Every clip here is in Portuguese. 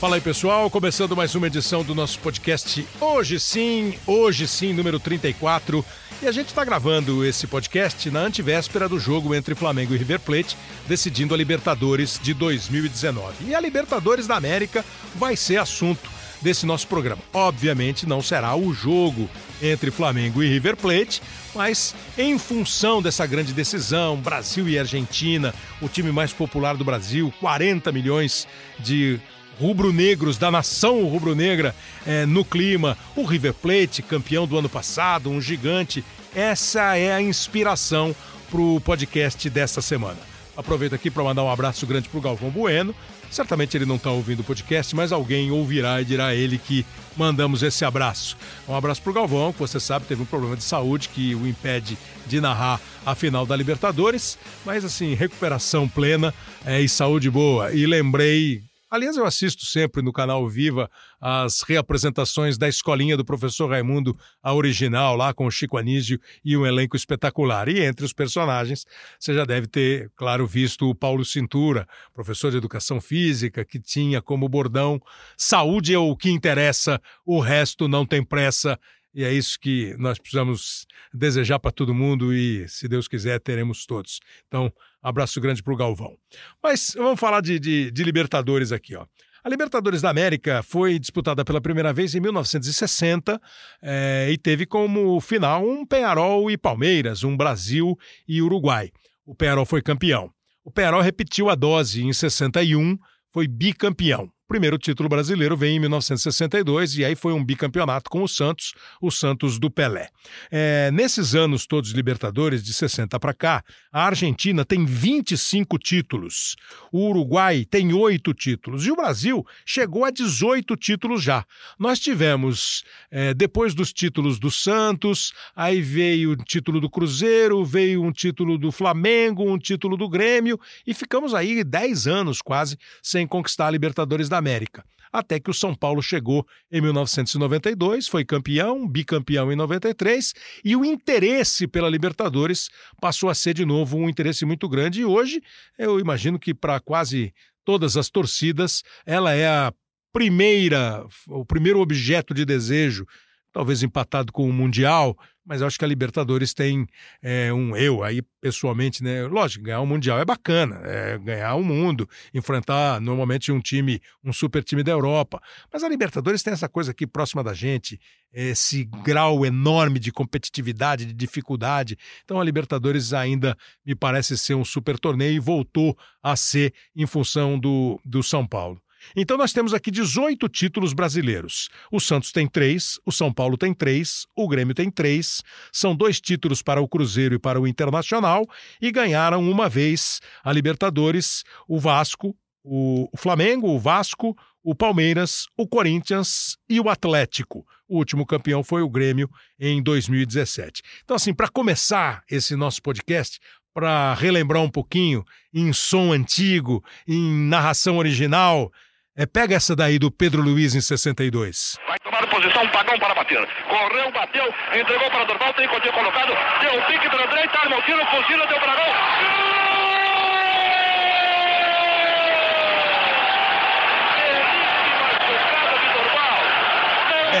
Fala aí, pessoal. Começando mais uma edição do nosso podcast Hoje Sim, Hoje Sim, número 34. E a gente está gravando esse podcast na antivéspera do jogo entre Flamengo e River Plate, decidindo a Libertadores de 2019. E a Libertadores da América vai ser assunto desse nosso programa. Obviamente não será o jogo entre Flamengo e River Plate, mas em função dessa grande decisão, Brasil e Argentina, o time mais popular do Brasil, 40 milhões de rubro-negros da nação rubro-negra é, no clima. O River Plate, campeão do ano passado, um gigante. Essa é a inspiração para o podcast desta semana. Aproveito aqui para mandar um abraço grande para o Galvão Bueno. Certamente ele não está ouvindo o podcast, mas alguém ouvirá e dirá a ele que mandamos esse abraço. Um abraço para o Galvão, que você sabe teve um problema de saúde que o impede de narrar a final da Libertadores, mas assim, recuperação plena é, e saúde boa. E lembrei Aliás, eu assisto sempre no canal Viva as reapresentações da escolinha do professor Raimundo, a original, lá com o Chico Anísio e um elenco espetacular. E entre os personagens, você já deve ter, claro, visto o Paulo Cintura, professor de educação física, que tinha como bordão: saúde é o que interessa, o resto não tem pressa. E é isso que nós precisamos desejar para todo mundo e, se Deus quiser, teremos todos. Então, abraço grande para o Galvão. Mas vamos falar de, de, de Libertadores aqui, ó. A Libertadores da América foi disputada pela primeira vez em 1960 é, e teve como final um Penharol e Palmeiras, um Brasil e Uruguai. O Penharol foi campeão. O Penharol repetiu a dose em 61, foi bicampeão primeiro título brasileiro vem em 1962 e aí foi um bicampeonato com o Santos, o Santos do Pelé. É, nesses anos todos Libertadores, de 60 para cá, a Argentina tem 25 títulos, o Uruguai tem 8 títulos e o Brasil chegou a 18 títulos já. Nós tivemos, é, depois dos títulos do Santos, aí veio o título do Cruzeiro, veio um título do Flamengo, um título do Grêmio e ficamos aí 10 anos quase sem conquistar a Libertadores da América. Até que o São Paulo chegou em 1992, foi campeão, bicampeão em 93, e o interesse pela Libertadores passou a ser de novo um interesse muito grande. E hoje, eu imagino que para quase todas as torcidas, ela é a primeira, o primeiro objeto de desejo, talvez empatado com o Mundial, mas acho que a Libertadores tem é, um eu aí pessoalmente, né? Lógico, ganhar o um Mundial é bacana, é ganhar o um mundo, enfrentar normalmente um time, um super time da Europa. Mas a Libertadores tem essa coisa aqui próxima da gente, esse grau enorme de competitividade, de dificuldade. Então a Libertadores ainda me parece ser um super torneio e voltou a ser em função do, do São Paulo. Então nós temos aqui 18 títulos brasileiros. O Santos tem três, o São Paulo tem três, o Grêmio tem três. São dois títulos para o Cruzeiro e para o Internacional e ganharam uma vez a Libertadores o Vasco, o Flamengo, o Vasco, o Palmeiras, o Corinthians e o Atlético. O último campeão foi o Grêmio em 2017. Então, assim, para começar esse nosso podcast, para relembrar um pouquinho em som antigo, em narração original, é, pega essa daí do Pedro Luiz em 62. Vai tomar posição, pagão para bater. Correu, bateu, entregou para Dorval, tem continho colocado, deu o pique pela direita, arma o tiro, fuzila, deu para gol.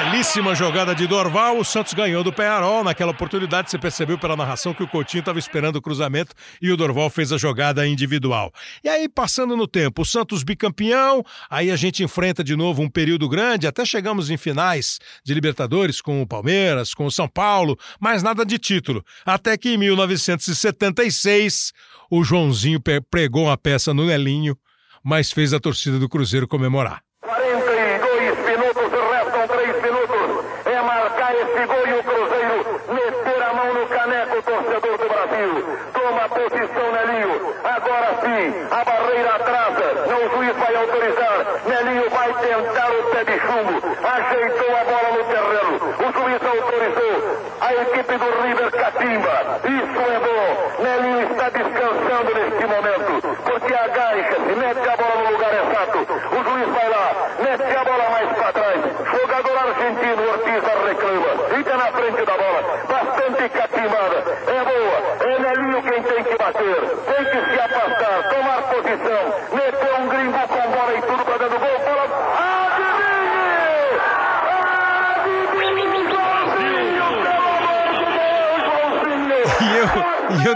Belíssima jogada de Dorval, o Santos ganhou do Penharol. Naquela oportunidade, você percebeu pela narração que o Coutinho estava esperando o cruzamento e o Dorval fez a jogada individual. E aí, passando no tempo, o Santos bicampeão, aí a gente enfrenta de novo um período grande, até chegamos em finais de Libertadores com o Palmeiras, com o São Paulo, mas nada de título. Até que em 1976, o Joãozinho pregou uma peça no Nelinho, mas fez a torcida do Cruzeiro comemorar. 42 minutos, restam 3 minutos. É marcar esse gol e o Cruzeiro meter a mão no caneco, torcedor do Brasil. Toma posição, Nelinho. Agora sim, a barreira atrasa. Não, o juiz vai autorizar. Nelinho vai tentar o pé de chumbo. Ajeitou a bola no terreno. O juiz autorizou. A equipe do River catimba. Isso é bom. Nelinho está descansando neste momento. Porque agacha-se, mete a bola no lugar exato. O juiz vai lá, mete a bola mais para trás. Jogador argentino, Ortiz reclama. Fica na frente da bola. Bastante catimbada. É boa. É Nelinho quem tem que bater.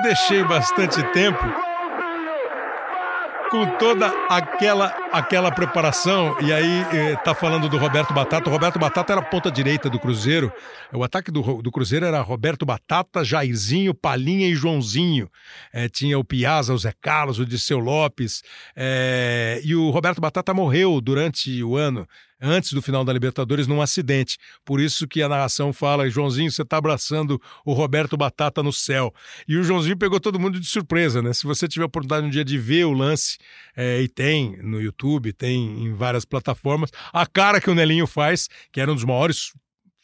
Deixei bastante tempo com toda aquela aquela preparação, e aí eh, tá falando do Roberto Batata. O Roberto Batata era a ponta direita do Cruzeiro. O ataque do, do Cruzeiro era Roberto Batata, Jairzinho, Palinha e Joãozinho. Eh, tinha o Piazza, o Zé Carlos, o Disseu Lopes. Eh, e o Roberto Batata morreu durante o ano antes do final da Libertadores num acidente. Por isso que a narração fala: Joãozinho, você está abraçando o Roberto Batata no céu. E o Joãozinho pegou todo mundo de surpresa, né? Se você tiver a oportunidade um dia de ver o lance, é, e tem no YouTube, tem em várias plataformas, a cara que o Nelinho faz, que era um dos maiores,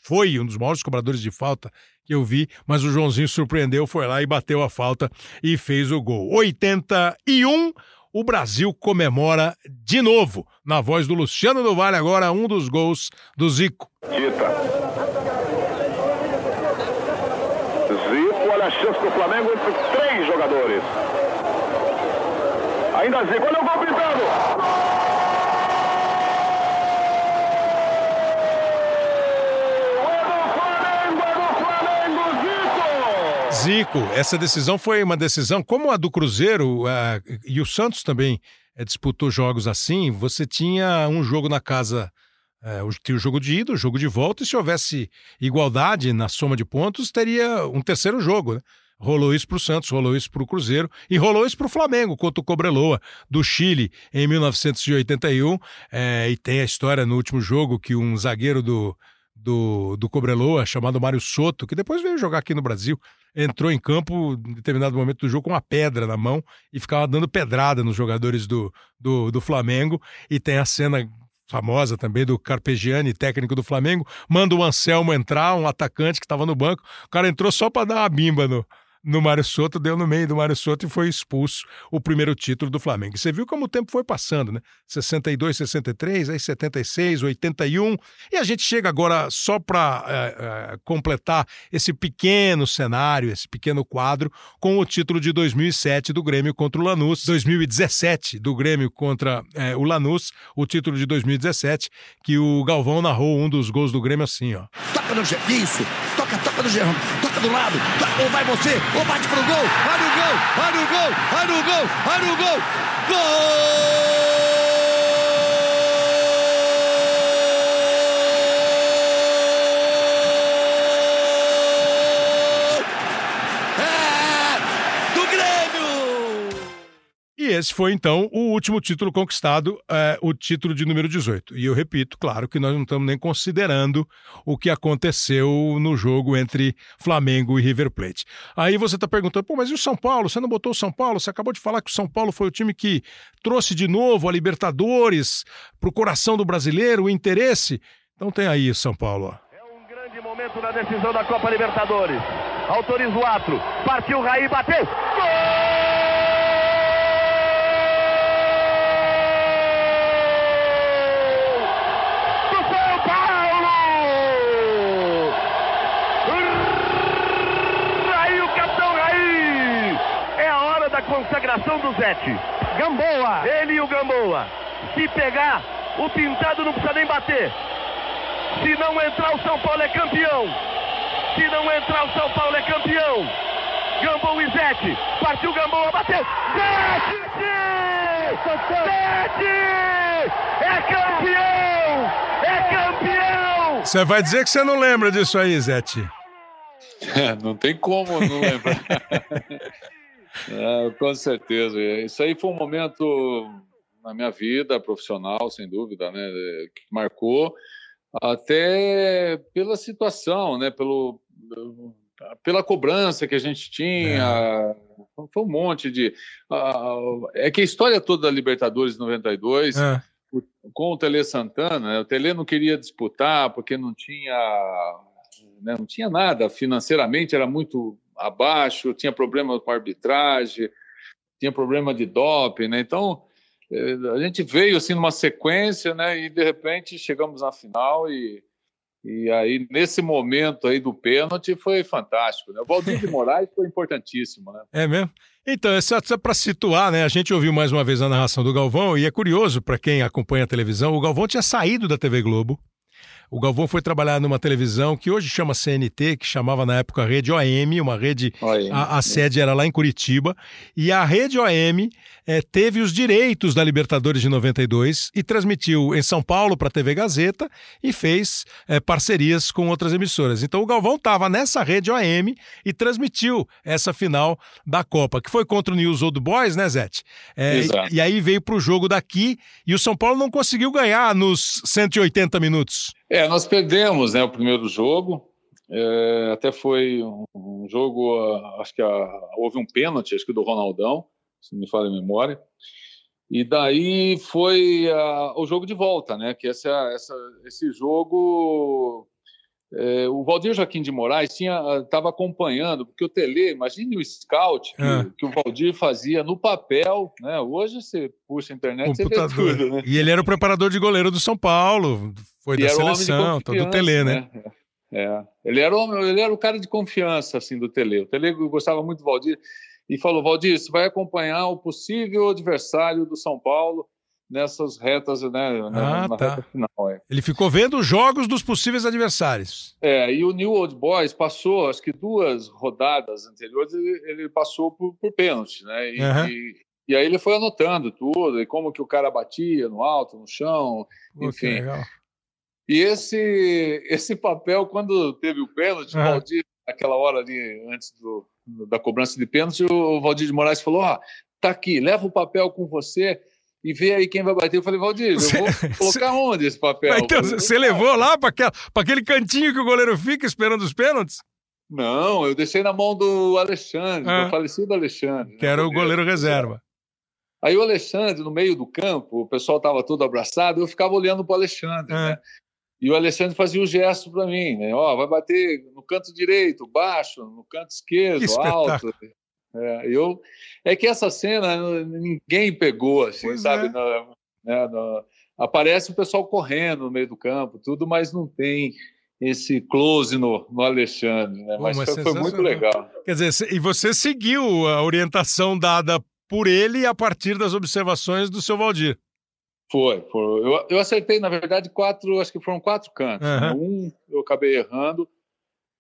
foi um dos maiores cobradores de falta que eu vi, mas o Joãozinho surpreendeu, foi lá e bateu a falta e fez o gol. 81 o Brasil comemora de novo. Na voz do Luciano do Vale, agora um dos gols do Zico. Zico, olha a chance do Flamengo entre três jogadores. Ainda Zico, olha o gol pintando. Zico, essa decisão foi uma decisão como a do Cruzeiro uh, e o Santos também uh, disputou jogos assim. Você tinha um jogo na casa, uh, tinha o jogo de ida, o jogo de volta, e se houvesse igualdade na soma de pontos, teria um terceiro jogo. Né? Rolou isso para o Santos, rolou isso para o Cruzeiro e rolou isso para o Flamengo contra o Cobreloa do Chile em 1981. e tem a história no último jogo que um zagueiro do, do, do Cobreloa, chamado Mário Soto, que depois veio jogar aqui no Brasil, entrou em campo em determinado momento do jogo com uma pedra na mão e ficava dando pedrada nos jogadores do, do, do Flamengo. E tem a cena famosa também do Carpegiani, técnico do Flamengo, manda o Anselmo entrar, um atacante que estava no banco. O cara entrou só para dar uma bimba no, no Mário Soto, deu no meio do Mário Soto e foi expulso o primeiro título do Flamengo. Você viu como o tempo foi passando, né? 62, 63, aí 76, 81, e a gente chega agora só para é, é, completar esse pequeno cenário, esse pequeno quadro, com o título de 2007 do Grêmio contra o Lanús, 2017 do Grêmio contra é, o Lanús, o título de 2017, que o Galvão narrou um dos gols do Grêmio assim, ó. Toca no isso, toca, toca no Gerrão, toca do lado, ou vai você, ou bate pro gol, olha o gol, olha o gol, olha o gol, olha o gol, gol! Esse foi, então, o último título conquistado, é, o título de número 18. E eu repito, claro, que nós não estamos nem considerando o que aconteceu no jogo entre Flamengo e River Plate. Aí você está perguntando, pô, mas e o São Paulo? Você não botou o São Paulo? Você acabou de falar que o São Paulo foi o time que trouxe de novo a Libertadores para o coração do brasileiro, o interesse. Então tem aí, São Paulo. É um grande momento na decisão da Copa Libertadores. Autoriza o ato. Partiu Raí, bateu. Gol! Consagração do Zete. Gamboa. Ele e o Gamboa. Se pegar, o pintado não precisa nem bater. Se não entrar, o São Paulo é campeão. Se não entrar, o São Paulo é campeão. Gamboa e Zete. Partiu Gamboa, bateu. Zete! Zete! É campeão! É campeão! Você vai dizer que você não lembra disso aí, Zete? Não tem como não lembrar. É, com certeza. Isso aí foi um momento na minha vida profissional, sem dúvida, né, que marcou até pela situação, né, pelo pela cobrança que a gente tinha, é. foi um monte de é que a história toda da Libertadores 92 é. com o Tele Santana, né, o Tele não queria disputar porque não tinha né, não tinha nada financeiramente, era muito abaixo, tinha problema com arbitragem, tinha problema de doping, né? Então, eh, a gente veio assim numa sequência, né? E de repente chegamos na final e, e aí nesse momento aí do pênalti foi fantástico, né? O Valdir de Moraes foi importantíssimo, né? É mesmo? Então, é só, só para situar, né? A gente ouviu mais uma vez a narração do Galvão e é curioso para quem acompanha a televisão, o Galvão tinha saído da TV Globo O Galvão foi trabalhar numa televisão que hoje chama CNT, que chamava na época Rede OM, uma rede. OM, a, a sede era lá em Curitiba. E a Rede OM é, teve os direitos da Libertadores de 92 e transmitiu em São Paulo para a TV Gazeta e fez é, parcerias com outras emissoras. Então o Galvão estava nessa Rede OM e transmitiu essa final da Copa, que foi contra o News Old Boys, né, Zete? É, Exato. E, e aí veio para o jogo daqui e o São Paulo não conseguiu ganhar nos 180 minutos. É, nós perdemos né, o primeiro jogo. É, até foi um, um jogo, acho que uh, houve um pênalti, acho que do Ronaldão, se não me falha a memória. E daí foi uh, o jogo de volta, né? Que essa, essa, esse jogo é, o Valdir Joaquim de Moraes estava acompanhando, porque o Tele, imagine o scout que, Ah. que o Valdir fazia no papel, né? Hoje você puxa a internet, você vê Computador. tudo, né? E ele era o preparador de goleiro do São Paulo, foi E da o seleção, tá, do confiança, Tele, né? É. Ele, era o, ele era o cara de confiança assim do Tele. O Tele gostava muito do Valdir e falou: Valdir, você vai acompanhar o possível adversário do São Paulo nessas retas, né? Ah, na tá. reta final. É. Ele ficou vendo os jogos dos possíveis adversários. É, e o New Old Boys passou, acho que duas rodadas anteriores, ele, ele passou por, por pênalti, né? E, Aham. e, e aí ele foi anotando tudo, e como que o cara batia no alto, no chão, Pô, enfim. E esse, esse papel, quando teve o pênalti, Aham. o Valdir, naquela hora ali, antes do, da cobrança de pênalti, o Valdir de Moraes falou: Ó, tá aqui, leva o papel com você e vê aí quem vai bater. Eu falei, Valdir, eu vou colocar onde esse papel? Então, você levou lá para aquele cantinho que o goleiro fica esperando os pênaltis? Não, eu deixei na mão do Alexandre, Ah. do falecido Alexandre. Que era o goleiro reserva. Aí o Alexandre, no meio do campo, o pessoal estava todo abraçado, eu ficava olhando para o Alexandre, Ah. né? E o Alexandre fazia o gesto para mim, né? Ó, vai bater no canto direito, baixo, no canto esquerdo, Que alto. É, eu, é que essa cena ninguém pegou, assim, Pois sabe? é. Né, aparece o pessoal correndo no meio do campo, tudo, mas não tem esse close no, no Alexandre, né? Mas, mas foi, muito legal. Quer dizer, e você seguiu a orientação dada por ele a partir das observações do seu Valdir. Foi, foi. Eu, eu acertei, na verdade, quatro, acho que foram quatro cantos. Né? Um eu acabei errando,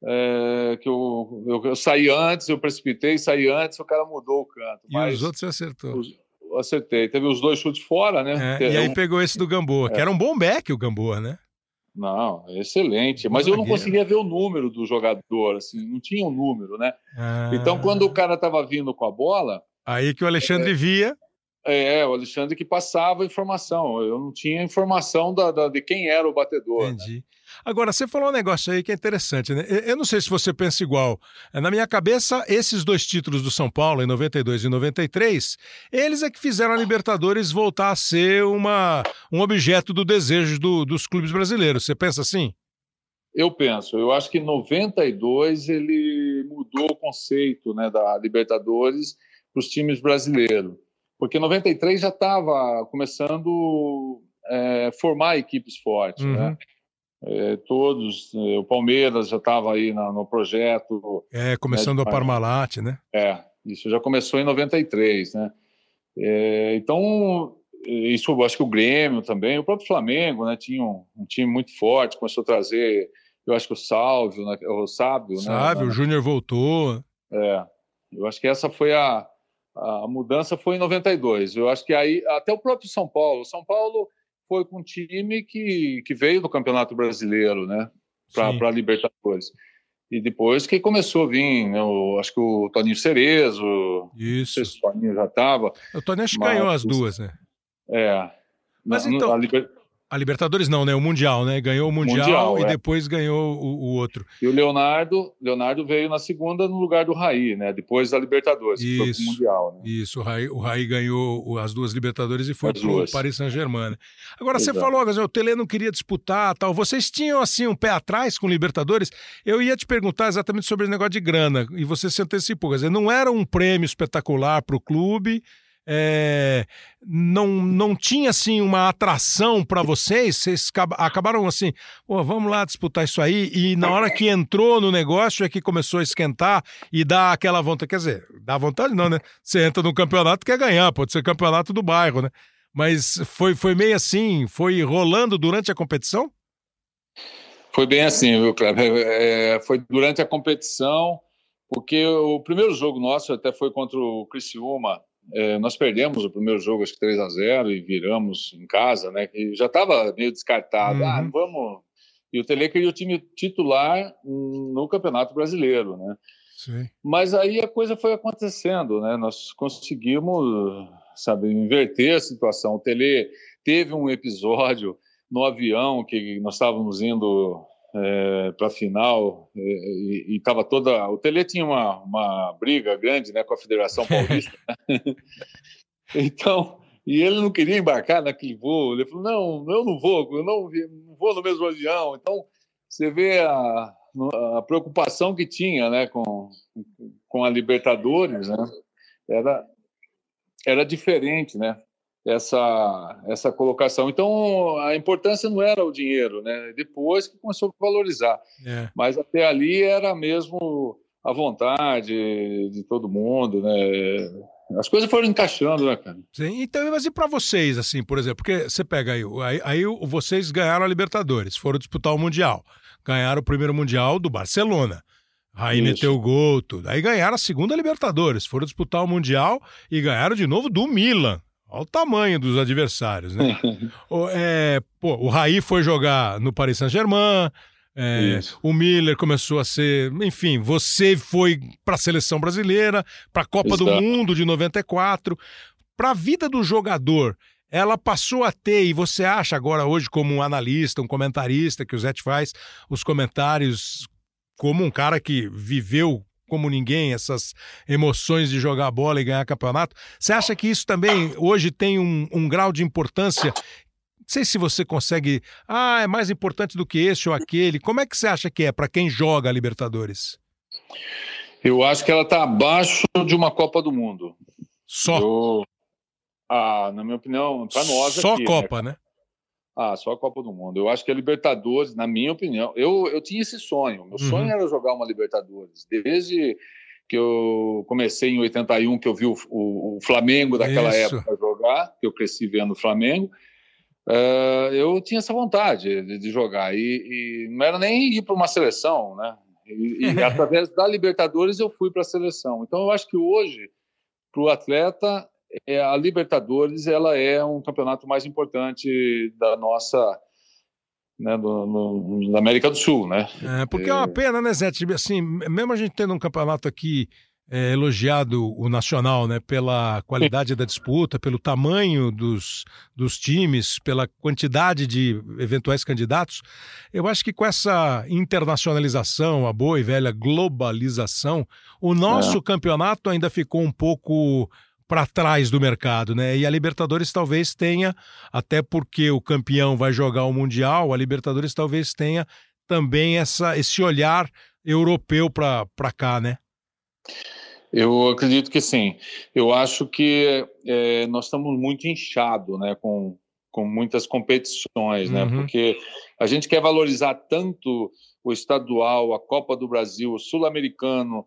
é, que eu, eu, eu saí antes, eu precipitei, saí antes, o cara mudou o canto. E mas os outros você acertou. os- acertei. Teve os dois chutes fora, né? É, e é aí um- pegou esse do Gamboa, que era um bom back o Gamboa, né? Não, excelente. Mas eu não conseguia ver o número do jogador, assim, não tinha o número, né? Ah, Então, quando o cara estava vindo com a bola, Aí que o Alexandre via. é, o Alexandre que passava a informação. Eu não tinha informação da, da- de quem era o batedor. né? Agora, você falou um negócio aí que é interessante, né? Eu- não sei se você pensa igual. Na minha cabeça, esses dois títulos do São Paulo, em 92 e 93, eles é que fizeram a Libertadores voltar a ser uma, um objeto do desejo do- dos clubes brasileiros. Você pensa assim? Eu penso, eu acho que em 92 ele mudou o conceito né, da Libertadores para os times brasileiros. Porque em 93 já estava começando a formar equipes fortes. Uhum. Né? É, todos, é, o Palmeiras já estava aí na- no projeto, É, começando É, a Parmalat, né? é, isso já começou em 93, né? É, então, isso eu acho que o Grêmio também, o próprio Flamengo, né? Tinha um, um time muito forte, começou a trazer, eu acho que o Sálvio, né, o Sábio, Sabe, né? o Júnior voltou. É, eu acho que essa foi a, a mudança foi em 92. Eu acho que aí até o próprio São Paulo, São Paulo foi com um time que, que veio do Campeonato Brasileiro, né? Para a Libertadores. E depois que começou a vir, né, o- acho que o Toninho Cerezo, não Isso. sei se o Toninho já estava. O Tony acho que ganhou as duas, né? É, Mas na- então- a A Libertadores não, né? O Mundial, né? Ganhou o Mundial, Mundial, e é. depois ganhou o, o outro. E o Leonardo, Leonardo veio na segunda no lugar do Raí, né? Depois da Libertadores, que foi Isso. pro Mundial, né? Isso, o Raí, o Raí ganhou as duas Libertadores e foi As pro duas. Paris Saint-Germain. né? Agora, você Exato. falou, quer dizer, o Tele não queria disputar tal. Vocês tinham, assim, um pé atrás com Libertadores? Eu ia te perguntar exatamente sobre o negócio de grana, e você se antecipou. Quer dizer, não era um prêmio espetacular para o clube, é, não, não tinha, assim, uma atração para vocês? Vocês acaba- acabaram, assim, vamos lá disputar isso aí, e na hora que entrou no negócio é que começou a esquentar e dá aquela vontade. Quer dizer, dá vontade não, né? Você entra no campeonato quer ganhar, pode ser campeonato do bairro, né? Mas foi, foi meio assim, foi rolando durante a competição? Foi bem assim, viu, Cleber? É, foi durante a competição, porque o primeiro jogo nosso até foi contra o Criciúma. É, nós perdemos o primeiro jogo, acho que 3 a 0 e viramos em casa, né? Que já estava meio descartado. Ah, uhum. Ah, vamos. E o Tele queria o time titular no Campeonato Brasileiro, né? Sim. Mas aí a coisa foi acontecendo, né? Nós conseguimos, sabe, inverter a situação. O Tele teve um episódio no avião que nós estávamos indo é, para a final é, e estava toda. O Tele tinha uma, uma briga grande né, com a Federação Paulista. Né? então, e ele não queria embarcar naquele voo. Ele falou: não, eu não vou, eu não, não vou no mesmo avião. Então, você vê a, a preocupação que tinha né, com, com a Libertadores, né? Era, era diferente, né? Essa, essa colocação. Então, a importância não era o dinheiro, né? Depois que começou a valorizar. É. Mas até ali era mesmo a vontade de todo mundo, né? As coisas foram encaixando, né, cara? Sim, então, mas e para vocês, assim, por exemplo, porque você pega aí, aí, aí vocês ganharam a Libertadores, foram disputar o Mundial, ganharam o primeiro Mundial do Barcelona. Aí Isso. meteu o gol, tudo. Aí ganharam a segunda Libertadores, foram disputar o Mundial e ganharam de novo do Milan. Olha o tamanho dos adversários, né? o, é, pô, o Raí foi jogar no Paris Saint-Germain, é, o Miller começou a ser. Enfim, você foi para a seleção brasileira, para a Copa Exato. do Mundo de 94. Para a vida do jogador, ela passou a ter, e você acha agora hoje, como um analista, um comentarista, que o Zé faz os comentários como um cara que viveu como ninguém essas emoções de jogar bola e ganhar campeonato. Você acha que isso também hoje tem um, um grau de importância não sei se você consegue. Ah, é mais importante do que esse ou aquele. Como é que você acha que é para quem joga a Libertadores? Eu acho que ela está abaixo de uma Copa do Mundo. Só? Eu... Ah, na minha opinião, para nós. Só aqui? Copa, né? né? Ah, só a Copa do Mundo. Eu acho que a Libertadores, na minha opinião, eu, eu tinha esse sonho. Meu uhum. sonho era jogar uma Libertadores. Desde que eu comecei em 81, que eu vi o, o, o Flamengo daquela Isso. época jogar, que eu cresci vendo o Flamengo, uh, eu tinha essa vontade de, de jogar. E, e, não era nem ir para uma seleção, né? E, e através da Libertadores eu fui para a seleção. Então eu acho que hoje, para o atleta, é, a Libertadores ela é um campeonato mais importante da nossa né, do, no, América do Sul, né? É, porque é, é uma pena, né, Zé? Assim, mesmo a gente tendo um campeonato aqui é, elogiado o nacional, né, pela qualidade da disputa, pelo tamanho dos, dos times, pela quantidade de eventuais candidatos, eu acho que com essa internacionalização, a boa e velha globalização, o nosso é. campeonato ainda ficou um pouco para trás do mercado, né? E a Libertadores talvez tenha, até porque o campeão vai jogar o Mundial, a Libertadores talvez tenha também essa, esse olhar europeu para cá, né? Eu acredito que sim. Eu acho que é, nós estamos muito inchados, né, com, com muitas competições, né? uhum. né? Porque a gente quer valorizar tanto o estadual, a Copa do Brasil, o Sul-Americano,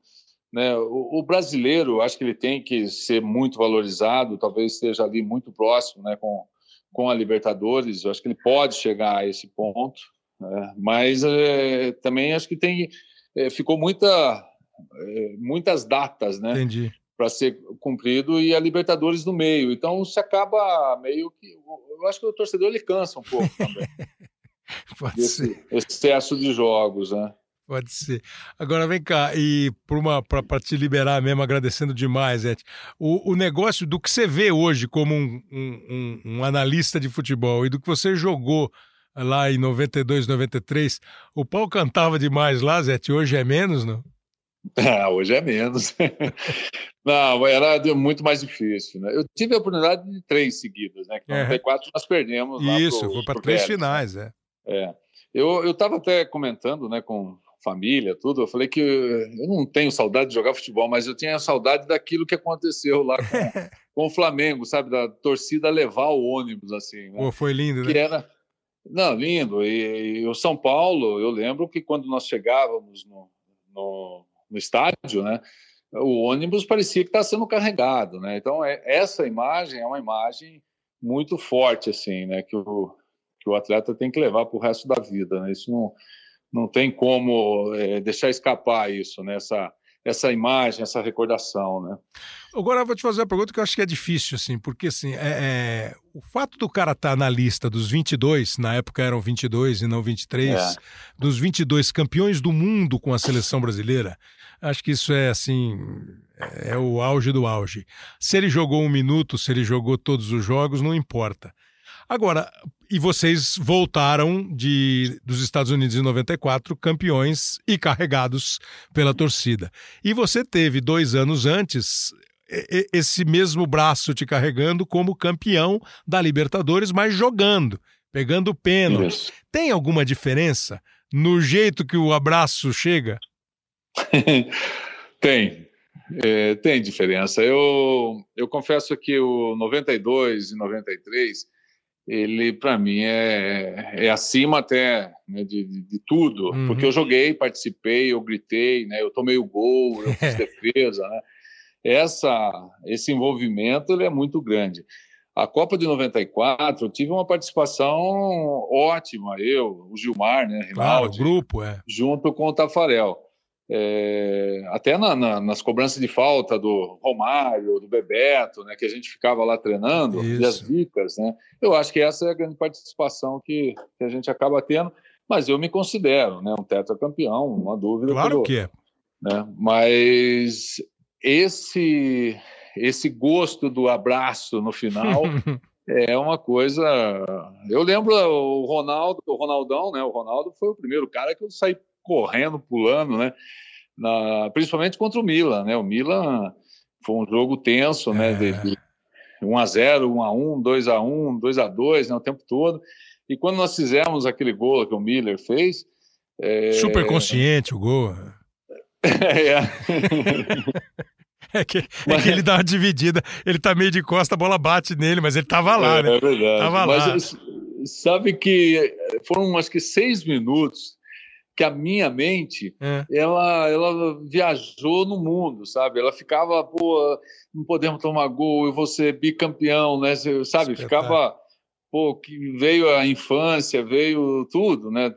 né? O, o, brasileiro, acho que ele tem que ser muito valorizado, talvez esteja ali muito próximo né, com, com a Libertadores, eu acho que ele pode chegar a esse ponto, né? mas é, também acho que tem é, ficou muita, é, muitas datas né, para ser cumprido e a Libertadores no meio, então se acaba meio que. Eu acho que o torcedor ele cansa um pouco também. Pode desse ser. excesso de jogos, né? Pode ser. Agora vem cá, e para te liberar mesmo, agradecendo demais, Ed, o, o negócio do que você vê hoje como um, um, um, analista de futebol e do que você jogou lá em 92, 93, o pau cantava demais lá, Zé, hoje é menos, não? Ah, hoje é menos. não, era muito mais difícil, né? Eu tive a oportunidade de três seguidas, né? Que em 94 nós perdemos Isso, pro, foi para três finais, né? é. É. Eu estava até comentando né, com, família, tudo. Eu falei que eu não tenho saudade de jogar futebol, mas eu tinha saudade daquilo que aconteceu lá com, com o Flamengo, sabe? Da torcida levar o ônibus, assim. Né? Pô, foi lindo, que né? Era... Não, lindo. E, e, o São Paulo, eu lembro que quando nós chegávamos no, no, no estádio, né? O ônibus parecia que estava sendo carregado, né? Então, é, essa imagem é uma imagem muito forte, assim, né? Que o, que o atleta tem que levar para o resto da vida, né? Isso não não tem como é, deixar escapar isso, né? essa, essa imagem, essa recordação. Né? Agora eu vou te fazer uma pergunta que eu acho que é difícil, assim, porque assim, é, é o fato do cara estar tá na lista dos 22, na época eram 22 e não 23, é. dos 22 campeões do mundo com a seleção brasileira, acho que isso é assim, é, é o auge do auge. Se ele jogou um minuto, se ele jogou todos os jogos, não importa. Agora, e vocês voltaram de dos Estados Unidos em 94 campeões e carregados pela torcida. E você teve dois anos antes esse mesmo braço te carregando como campeão da Libertadores, mas jogando, pegando pênalti. Tem alguma diferença no jeito que o abraço chega? tem, é, tem diferença. Eu, eu confesso que o 92 e 93 ele para mim é, é acima até né, de, de, tudo, uhum. porque eu joguei, participei, eu gritei, né, eu tomei o gol, eu fiz defesa, né? Essa, esse envolvimento ele é muito grande. A Copa de 94 eu tive uma participação ótima, eu, o Gilmar, né, Rinaldi, claro, o grupo, é. junto com o Tafarel é, até na, na, nas cobranças de falta do Romário, do Bebeto, né, que a gente ficava lá treinando, Isso. e as dicas, né, eu acho que essa é a grande participação que, que a gente acaba tendo, mas eu me considero né, um tetracampeão, uma dúvida. Claro que é. Né, mas esse, esse gosto do abraço no final é uma coisa. Eu lembro o Ronaldo, o Ronaldão, né? O Ronaldo foi o primeiro cara que eu saí correndo, pulando, né? Na, principalmente contra o Milan, né? O Milan foi um jogo tenso, né? De, de 1 a 0, 1 a 1, 2 a 1, 2 a 2, né? O tempo todo. E quando nós fizemos aquele gol que o Miller fez, é... super consciente o gol. é. É que, é que ele dá uma dividida, ele tá meio de costa, a bola bate nele, mas ele tava lá, é, né? É verdade. Tava mas lá. sabe que foram acho que seis minutos que a minha mente é. ela ela viajou no mundo sabe? Ela ficava pô não podemos tomar gol eu vou ser bicampeão né? Sabe ficava pô que veio a infância veio tudo né?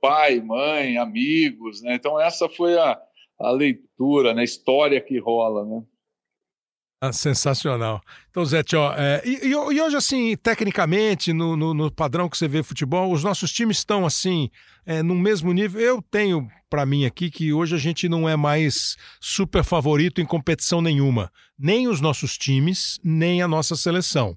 Pai mãe amigos né? Então essa foi a, a leitura né? História que rola né ah, sensacional. Então, Zé, ó, é, e, e, hoje, assim, tecnicamente, no, no, no, padrão que você vê futebol, os nossos times estão, assim, é, no mesmo nível. Eu tenho para mim aqui que hoje a gente não é mais super favorito em competição nenhuma. Nem os nossos times, nem a nossa seleção.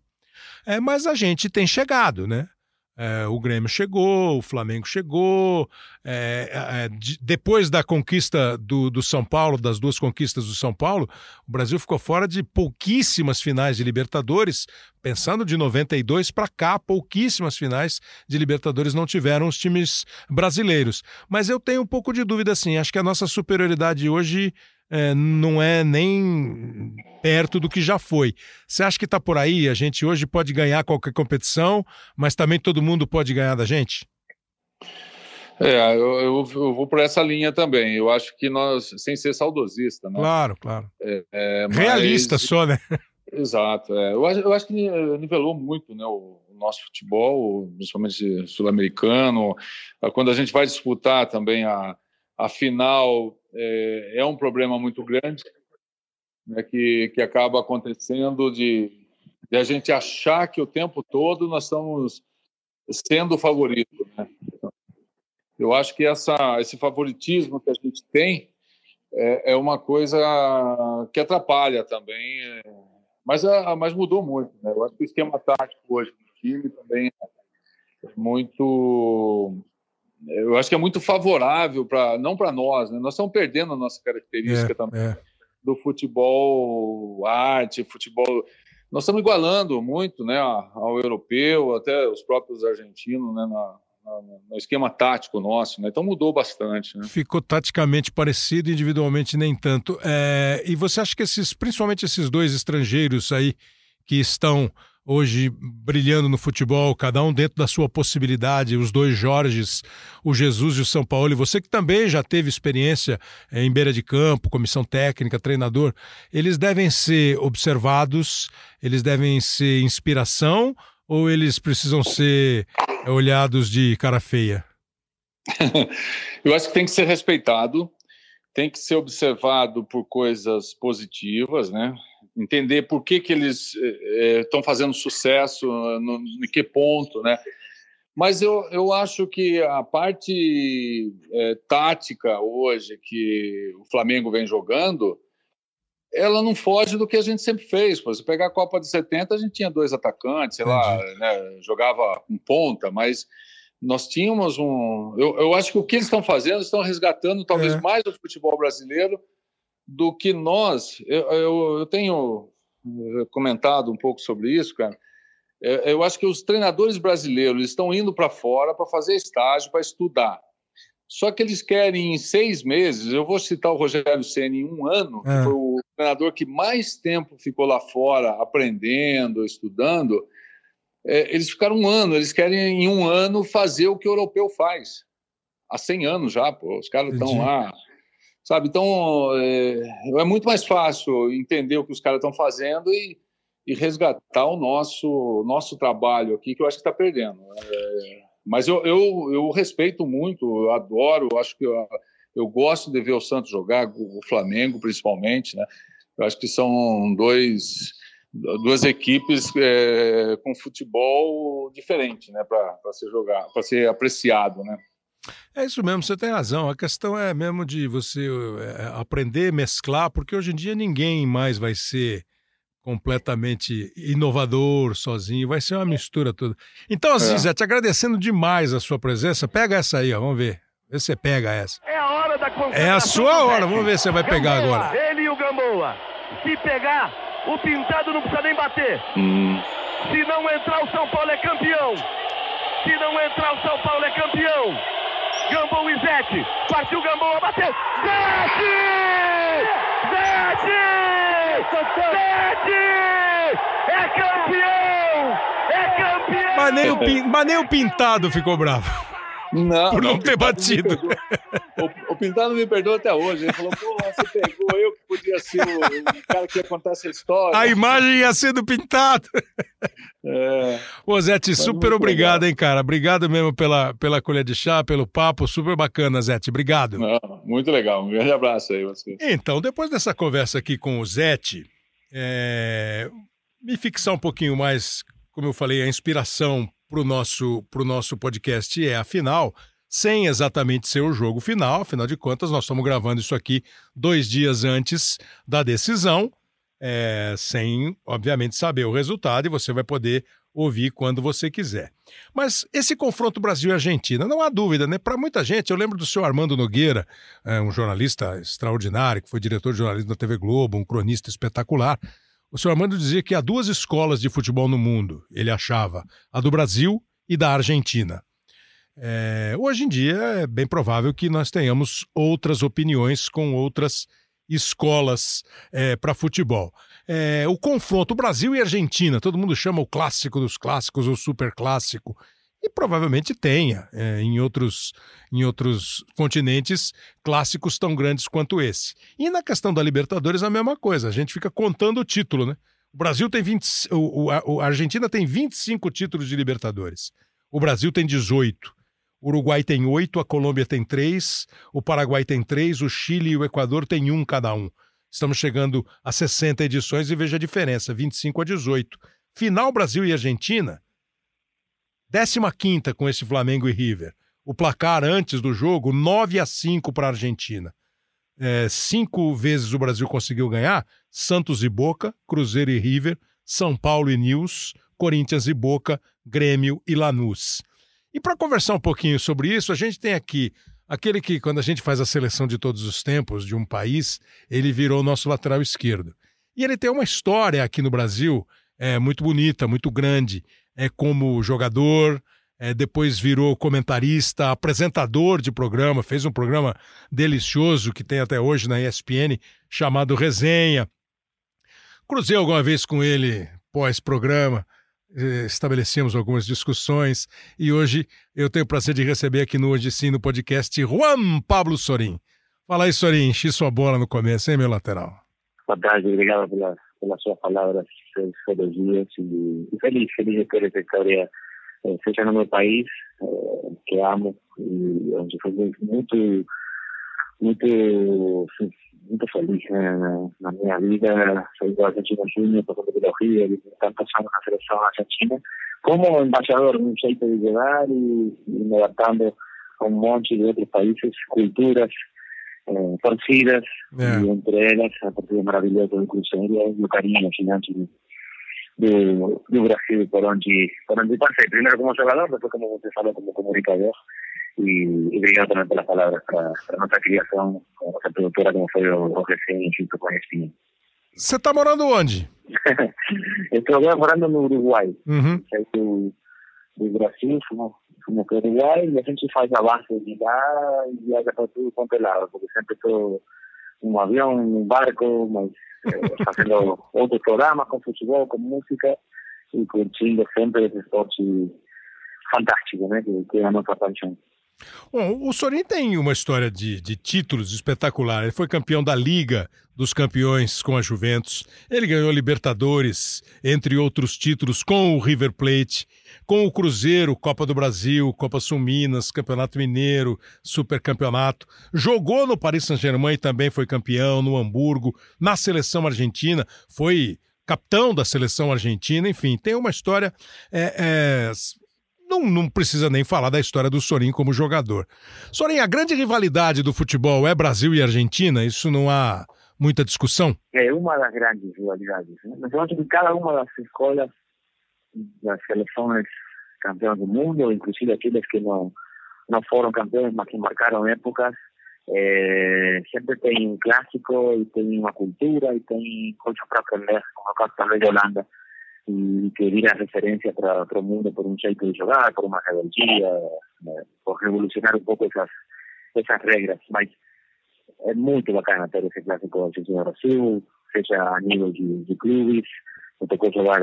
É, mas a gente tem chegado, né? É, o Grêmio chegou, o Flamengo chegou. É, é, de, depois da conquista do, do, São Paulo, das duas conquistas do São Paulo, o Brasil ficou fora de pouquíssimas finais de Libertadores. Pensando de 92 para cá, pouquíssimas finais de Libertadores não tiveram os times brasileiros. Mas eu tenho um pouco de dúvida, assim. Acho que a nossa superioridade hoje é, não é nem perto do que já foi. Você acha que está por aí? A gente hoje pode ganhar qualquer competição, mas também todo mundo pode ganhar da gente? É, eu, eu, eu, vou por essa linha também. Eu acho que nós, sem ser saudosista, né? Claro, claro. É, é, mas... Realista só, né? Exato. É. Eu, acho, eu acho que nivelou muito né, o, o nosso futebol, principalmente sul-americano. Quando a gente vai disputar também a, a final é, é um problema muito grande né, que, que acaba acontecendo de, de, a gente achar que o tempo todo nós estamos sendo favorito. Né? Eu acho que essa, esse favoritismo que a gente tem é, é uma coisa que atrapalha também, é, mas, mas mudou muito. Né? Eu acho que o esquema tático hoje do time também é muito eu acho que é muito favorável para não para nós, né? Nós estamos perdendo a nossa característica é, também é. do futebol arte, futebol. Nós estamos igualando muito, né, ao europeu, até os próprios argentinos, né, na, no esquema tático nosso, né? Então mudou bastante. Né? Ficou taticamente parecido, individualmente nem tanto. É... E você acha que esses, principalmente esses dois estrangeiros aí que estão hoje brilhando no futebol, cada um dentro da sua possibilidade, os dois Jorges, o Jesus e o São Paulo, e você que também já teve experiência eh, em beira de campo, comissão técnica, treinador, eles devem ser observados, eles devem ser inspiração ou eles precisam ser olhados de cara feia? eu acho que tem que ser respeitado, tem que ser observado por coisas positivas, né? Entender por que, que eles estão é, fazendo sucesso, no, em que ponto, né? Mas eu, eu acho que a parte é, tática hoje que o Flamengo vem jogando, ela não foge do que a gente sempre fez. Pô. Se pegar a Copa de 70, a gente tinha dois atacantes, sei lá, né, jogava com ponta, mas nós tínhamos um. Eu, eu acho que o que eles estão fazendo, estão resgatando talvez é. mais o futebol brasileiro do que nós. Eu, eu, eu tenho eh, comentado um pouco sobre isso, cara. É, eu acho que os treinadores brasileiros estão indo para fora para fazer estágio, para estudar. Só que eles querem em seis meses. Eu vou citar o Rogério Senna em um ano, que é. foi o treinador que mais tempo ficou lá fora aprendendo, estudando. É, eles ficaram um ano. Eles querem em um ano fazer o que o europeu faz. Há 100 anos já, pô. Os caras estão lá. Sabe? Então, é, é muito mais fácil entender o que os caras estão fazendo e e resgatar o nosso, nosso trabalho aqui, que eu acho que está perdendo. É, mas eu, eu, eu, respeito muito, eu adoro, eu acho que eu, eu, gosto de ver o Santos jogar, o Flamengo principalmente, né? Eu acho que são dois, duas equipes é, com futebol diferente, né? Para ser jogar, para ser apreciado, né? É isso mesmo, você tem razão. A questão é mesmo de você é, aprender, mesclar, porque hoje em dia ninguém mais vai ser completamente inovador, sozinho, vai ser uma mistura toda. Então, assim, é. Zé, te agradecendo demais a sua presença, pega essa aí, ó, vamos ver. Vê se você pega essa. É a hora da É a sua hora, vamos ver se você vai Gamboa, pegar agora. Ele e o Gamboa. Se pegar, o pintado não precisa nem bater. Hum. Se não entrar, o São Paulo é campeão. Se não entrar, o São Paulo é campeão. Gamboa e Zete. Partiu Gamboa, bateu. Zete! Zete! Sete! É campeão! É campeão! Mas nem o, mas nem o Pintado ficou bravo. Não, por não, não ter batido. O, o, Pintado me perdoou até hoje. Ele falou: pô, você pegou eu que podia ser o, o, cara que ia contar essa história. A imagem ia ser do Pintado. É. Ô, Zete, super obrigado, legal. hein, cara. Obrigado mesmo pela, pela colher de chá, pelo papo. Super bacana, Zete. Obrigado. Não, muito legal. Um grande abraço aí, você. Então, depois dessa conversa aqui com o Zete, é... me fixar um pouquinho mais, como eu falei, a inspiração para o nosso, nosso podcast é, afinal, sem exatamente ser o jogo final, afinal de contas, nós estamos gravando isso aqui dois dias antes da decisão, é, sem, obviamente, saber o resultado, e você vai poder ouvir quando você quiser. Mas esse confronto Brasil e Argentina, não há dúvida, né? Para muita gente, eu lembro do senhor Armando Nogueira, é, um jornalista extraordinário, que foi diretor de jornalismo da TV Globo, um cronista espetacular. O senhor Armando dizia que há duas escolas de futebol no mundo, ele achava, a do Brasil e da Argentina. É, hoje em dia é bem provável que nós tenhamos outras opiniões com outras escolas é, para futebol. É, o confronto Brasil e Argentina, todo mundo chama o clássico dos clássicos, o super clássico e provavelmente tenha é, em, outros, em outros continentes clássicos tão grandes quanto esse. E na questão da Libertadores a mesma coisa, a gente fica contando o título, né? O Brasil tem 20, o, o, a Argentina tem 25 títulos de Libertadores. O Brasil tem 18. O Uruguai tem 8, a Colômbia tem 3, o Paraguai tem 3, o Chile e o Equador têm um cada um. Estamos chegando a 60 edições e veja a diferença, 25 a 18. Final Brasil e Argentina, 15 com esse Flamengo e River. O placar antes do jogo, 9 a 5 para a Argentina. É, cinco vezes o Brasil conseguiu ganhar: Santos e Boca, Cruzeiro e River, São Paulo e News, Corinthians e Boca, Grêmio e Lanús. E para conversar um pouquinho sobre isso, a gente tem aqui aquele que, quando a gente faz a seleção de todos os tempos de um país, ele virou nosso lateral esquerdo. E ele tem uma história aqui no Brasil é, muito bonita, muito grande é, como jogador, é, depois virou comentarista, apresentador de programa, fez um programa delicioso que tem até hoje na ESPN, chamado Resenha. Cruzei alguma vez com ele pós-programa, eh, estabelecemos algumas discussões e hoje eu tenho o prazer de receber aqui no Hoje Sim, no podcast, Juan Pablo Sorim. Fala aí, Sorim, enchi sua bola no começo, hein, meu lateral? Boa tarde, obrigado pela, pelas suas palavras, elogios y, y feliz, feliz de ter essa história eh, seja no meu país, eh, que amo, e onde foi muito, muito, muito feliz né, na, minha vida. Sou do Argentina Júnior, passando pelo Rio, e tantos anos na seleção argentina, como embaixador, um jeito de jogar e, e me adaptando a um monte de outros países, culturas, eh, torcidas, e entre elas a torcida maravilhosa do Cruzeiro e o carinho gigante do, do, Brasil por onde, por onde passei. Primeiro como jogador, depois como você falou, como comunicador. E, e obrigado também pelas palavras para a nossa criação, a nossa produtora, como foi o, o recém junto com a ESPN. Você tá morando onde? Estou agora morando no Uruguai. Uhum. Saí do, do Brasil, fomos, fomos para o Uruguai e a gente faz a base de lá e viaja para tudo quanto é lado, porque sempre estou num avião, num barco, mas eh, fazendo outros programas com futebol, com música e curtindo sempre esse esporte fantástico, né, que, que é a nossa paixão. Bom, o Sorin tem uma história de, de títulos espetacular. Ele foi campeão da Liga dos Campeões com a Juventus. Ele ganhou Libertadores, entre outros títulos, com o River Plate, com o Cruzeiro, Copa do Brasil, Copa Sul Minas, Campeonato Mineiro, Supercampeonato. Jogou no Paris Saint-Germain e também foi campeão, no Hamburgo, na seleção argentina, foi capitão da seleção argentina, enfim, tem uma história é, é, não, não, precisa nem falar da história do Sorin como jogador. Sorin, a grande rivalidade do futebol é Brasil e Argentina? Isso não há muita discussão? É uma das grandes rivalidades. Né? Eu acho que cada uma das escolas, das seleções campeões do mundo, inclusive aqueles que não, não foram campeões, mas que marcaram épocas, é, sempre tem um clássico e tem uma cultura e tem coisas para aprender, como o caso também de Holanda e que vira referência para o mundo por um jeito de jogar, por uma rebeldia, né, por revolucionar um pouco essas, essas regras. Mas é muito bacana ter esse clássico no Brasil, seja a nível de, de clubes, me tocou jogar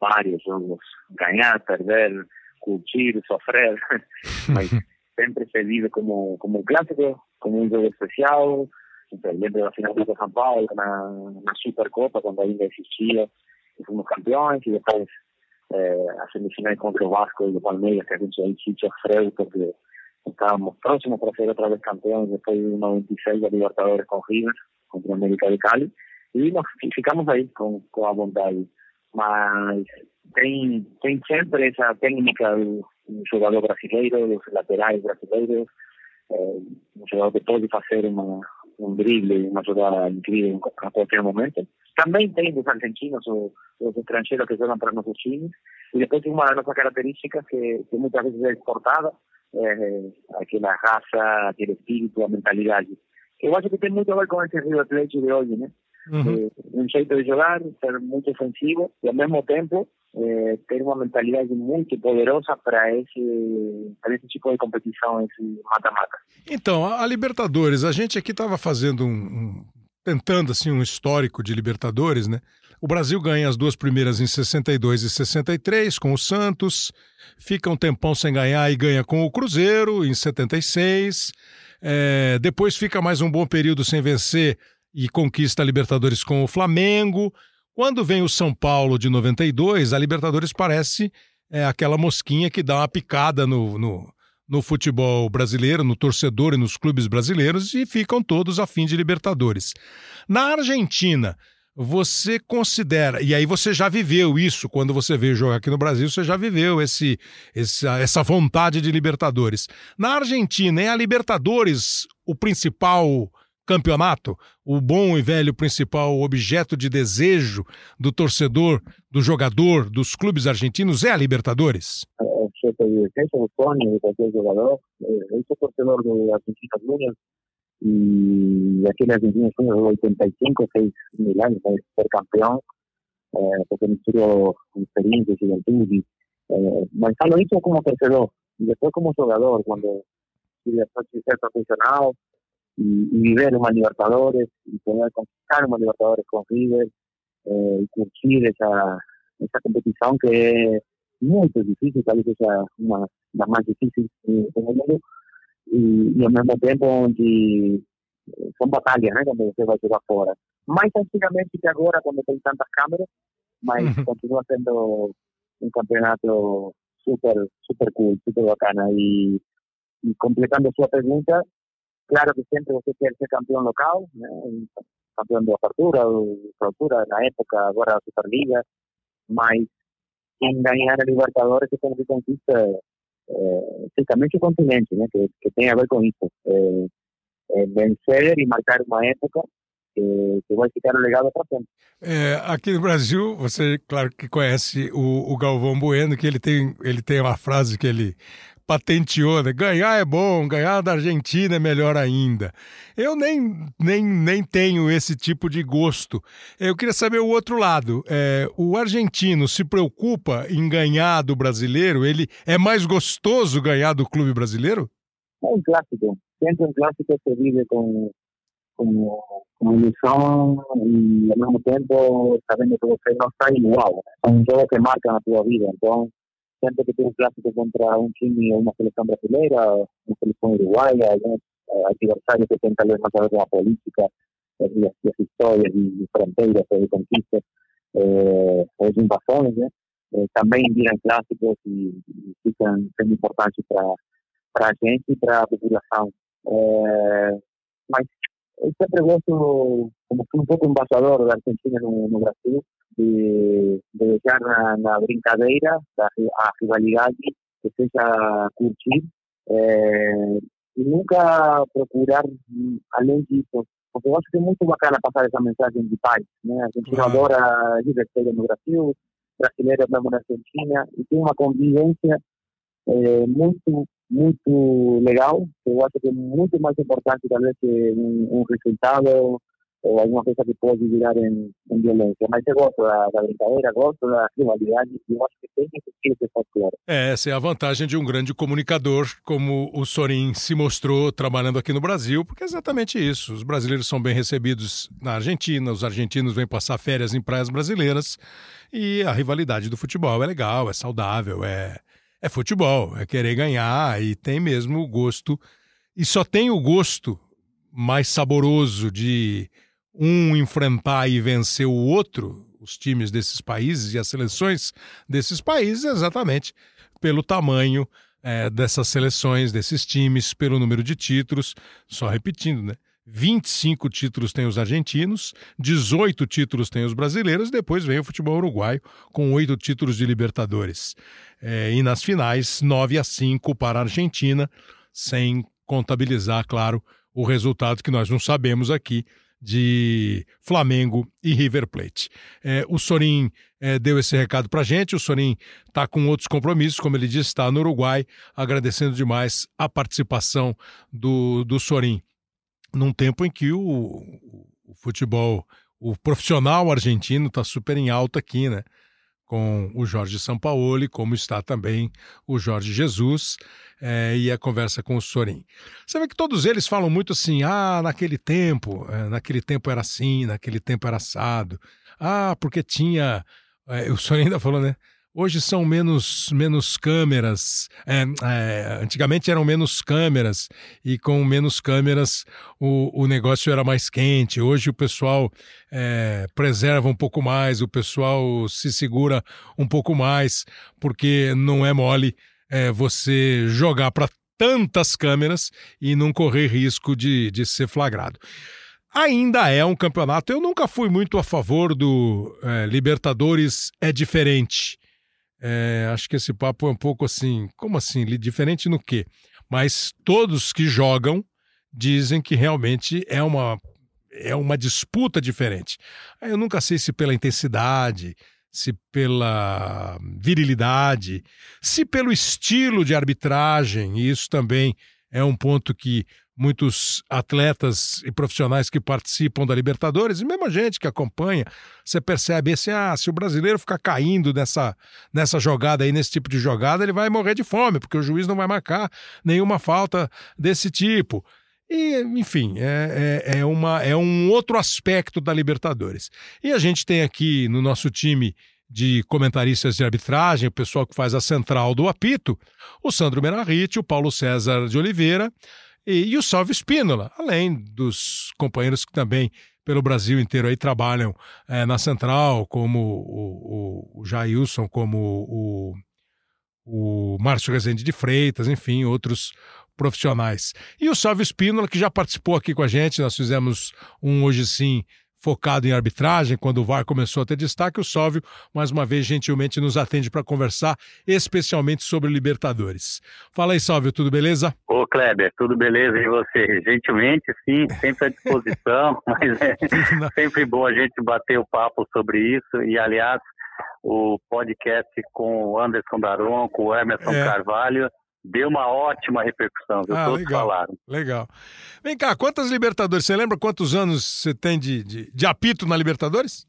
vários jogos, ganhar, perder, curtir, sofrer, mas sempre se vive como, como um clássico, como um jogo especial. Então, lembro da final do São Paulo, na, na Supercopa, quando ainda existia, fomos campeões e depois eh, a semifinal contra o Vasco e o Palmeiras, que a gente aí se sofreu porque estávamos próximos para ser outra vez campeões depois de 96 da Libertadores com o River, contra o América de Cali, e nós ficamos aí com, com a vontade. Mas tem, tem sempre essa técnica do, do jogador brasileiro, dos laterais brasileiros, eh, um jogador que pode fazer uma, um drible, uma jogada incrível a qualquer momento. Também tem dos argentinos ou os estrangeiros que jogam para nossos times. E depois tem uma das nossas características que, que muitas vezes é exportada, é, aquela raça, aquele espírito, a mentalidade. Eu acho que tem muito a ver com esse River Plate de hoje, né? Uhum. É, um jeito de jogar, ser muito ofensivo e ao mesmo tempo é, ter uma mentalidade muito poderosa para esse, para esse tipo de competição, esse mata-mata. Então, a, a Libertadores, a gente aqui estava fazendo um, um, tentando assim um histórico de Libertadores, né? O Brasil ganha as duas primeiras em 62 e 63 com o Santos, fica um tempão sem ganhar e ganha com o Cruzeiro em 76. É, depois fica mais um bom período sem vencer e conquista a Libertadores com o Flamengo. Quando vem o São Paulo de 92, a Libertadores parece é, aquela mosquinha que dá uma picada no, no, no, futebol brasileiro, no torcedor e nos clubes brasileiros e ficam todos a fim de Libertadores. Na Argentina, você considera, e aí você já viveu isso, quando você veio jogar aqui no Brasil, você já viveu esse, essa, essa vontade de Libertadores. Na Argentina, é a Libertadores o principal campeonato, o bom e velho principal objeto de desejo do torcedor, do jogador, dos clubes argentinos é a Libertadores? Eu tenho o sonho de qualquer jogador. Eu sou torcedor do Argentina Juniors e aquele Argentina Juniors 85, 6 mil anos para ser campeão, eh, porque misturou experiência, juventude. Eh, mas falo isso como torcedor. E depois como jogador, quando tive a sorte de ser profissional, y, y vivir uma Libertadores y poder conquistar uma Libertadores con River eh, y curtir esa, esa competición que es muy difícil, tal vez sea una la más difícil del mundo y, y al mismo tiempo onde son batalhas, né, quando você vai jogar fora. Mais antigamente que agora, quando tem tantas câmeras, mas continua sendo um campeonato super, super cool, super bacana. E, e completando sua pergunta, claro que sempre você quer ser campeão local, né? campeão de apertura, clausura, na época, agora a Superliga, mas quem ganhar a Libertadores é como que conquista é, especialmente o continente, né? que, que tem a ver com isso. É, é vencer e marcar uma época que, que vai ficar legado para sempre. É, aqui no Brasil, você, claro que conhece o, o, Galvão Bueno, que ele tem, ele tem uma frase que ele patenteou, né? Ganhar é bom, ganhar da Argentina é melhor ainda. Eu nem, nem, nem tenho esse tipo de gosto. Eu queria saber o outro lado. É, o argentino se preocupa em ganhar do brasileiro? Ele é mais gostoso ganhar do clube brasileiro? É um clássico. Sempre um clássico se vive com, como, como ilusão e ao mesmo tempo sabendo que você não está igual. São jogos que marcam a tua vida. Então, sempre que tem um clássico contra um time uma seleção brasileira, uma seleção uruguaia, alguns eh, adversários que têm talvez mais a ver com a política, as, as histórias de fronteiras de conquistas, eh, ou invasões, né? Eh, também viram clássicos e, e ficam sendo importantes para a gente e para a população. Eh, mas eu sempre gosto, como fui um pouco embaixador da Argentina no, no Brasil, de, de deixar na, na brincadeira da, a rivalidade que seja curtir é, e nunca procurar além disso, porque eu acho que é muito bacana passar essa mensagem de paz, né? A gente claro. adora divertir no Brasil, brasileiros mesmo na Argentina, e tem uma convivência é, muito muito legal, eu acho que é muito mais importante talvez que um, um resultado ou alguma coisa que pode virar em, em violência. Mas eu gosto da, da, brincadeira, gosto da rivalidade e eu acho que tem que existir esse folclore. É, essa é a vantagem de um grande comunicador como o Sorin se mostrou trabalhando aqui no Brasil, porque é exatamente isso. Os brasileiros são bem recebidos na Argentina, os argentinos vêm passar férias em praias brasileiras e a rivalidade do futebol é legal, é saudável, é é futebol, é querer ganhar e tem mesmo o gosto. E só tem o gosto mais saboroso de um enfrentar e vencer o outro, os times desses países e as seleções desses países, exatamente pelo tamanho é, dessas seleções, desses times, pelo número de títulos. Só repetindo, né? 25 títulos tem os argentinos, 18 títulos tem os brasileiros, depois vem o futebol uruguaio com oito títulos de Libertadores. É, e nas finais, 9 a 5 para a Argentina, sem contabilizar, claro, o resultado que nós não sabemos aqui de Flamengo e River Plate. É, o Sorin é, deu esse recado para gente. O Sorin está com outros compromissos, como ele disse, está no Uruguai, agradecendo demais a participação do, do Sorin num tempo em que o, o futebol, o profissional argentino está super em alta aqui, né? Com o Jorge Sampaoli, como está também o Jorge Jesus, é, e a conversa com o Sorin. Você vê que todos eles falam muito assim: ah, naquele tempo, é, naquele tempo era assim, naquele tempo era assado. Ah, porque tinha. É, o Sorin ainda falou, né? Hoje são menos, menos câmeras. É, é, antigamente eram menos câmeras e com menos câmeras o, o negócio era mais quente. Hoje o pessoal é, preserva um pouco mais, o pessoal se segura um pouco mais, porque não é mole é, você jogar para tantas câmeras e não correr risco de, de ser flagrado ainda é um campeonato. Eu nunca fui muito a favor do é, Libertadores é diferente. É, acho que esse papo é um pouco assim, como assim? Diferente no quê? Mas todos que jogam dizem que realmente é uma, é uma disputa diferente. Eu nunca sei se pela intensidade, se pela virilidade, se pelo estilo de arbitragem, e isso também é um ponto que muitos atletas e profissionais que participam da Libertadores, e mesmo a gente que acompanha, você percebe assim, ah, se o brasileiro ficar caindo nessa, nessa jogada aí, nesse tipo de jogada, ele vai morrer de fome, porque o juiz não vai marcar nenhuma falta desse tipo. E, enfim, é, é, é, uma, é um outro aspecto da Libertadores. E a gente tem aqui no nosso time de comentaristas de arbitragem, o pessoal que faz a central do apito, o Sandro Menarrite, o Paulo César de Oliveira, e, e o Salve Espínola, além dos companheiros que também pelo Brasil inteiro aí trabalham é, na central, como o, o, o Jailson, como o, o Márcio Rezende de Freitas, enfim, outros profissionais. E o Salve Espínola, que já participou aqui com a gente, nós fizemos um Hoje Sim focado em arbitragem, quando o VAR começou a ter destaque, o Sóvio, mais uma vez, gentilmente nos atende para conversar, especialmente sobre Libertadores. Fala aí, Sóvio, tudo beleza? Ô, Kleber, tudo beleza e você? Gentilmente, sim, sempre à disposição, mas é sempre bom a gente bater o papo sobre isso e, aliás, o podcast com o Anderson Daron, com o Emerson é. Carvalho, deu uma ótima repercussão, viu? Ah, Todos legal, falaram. Legal. Vem cá, quantas Libertadores? Você lembra quantos anos você tem de, de, de apito na Libertadores?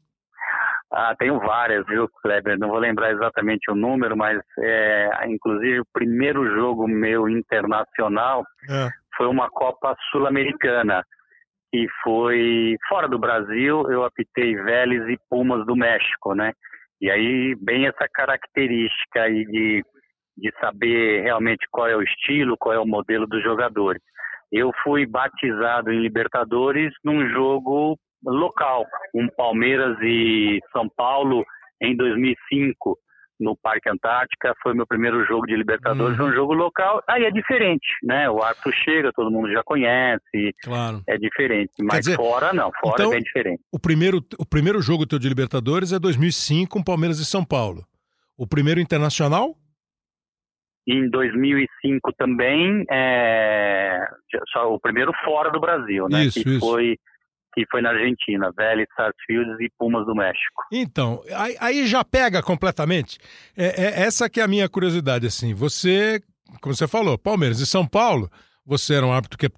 Ah, tenho várias, viu, Kleber? Não vou lembrar exatamente o número, mas é, inclusive o primeiro jogo meu internacional é. foi uma Copa Sul-Americana. E foi fora do Brasil, eu apitei Vélez e Pumas do México, né? E aí, bem essa característica aí de de saber realmente qual é o estilo, qual é o modelo dos jogadores. Eu fui batizado em Libertadores num jogo local, um Palmeiras e São Paulo em 2005 no Parque Antártica, foi meu primeiro jogo de Libertadores, uhum. um jogo local, aí é diferente, né? O árbitro chega, todo mundo já conhece, claro. é diferente, mas dizer, fora não, fora então, é bem diferente. O primeiro, o primeiro jogo teu de Libertadores é 2005 com Palmeiras e São Paulo. O primeiro internacional? Em 2005 também, é, só o primeiro fora do Brasil, né? Isso, que isso. foi que foi na Argentina, Vélez, Sarsfields e Pumas do México. Então, aí, aí já pega completamente. É, é, essa que é a minha curiosidade, assim. Você, como você falou, Palmeiras e São Paulo, você era um árbitro que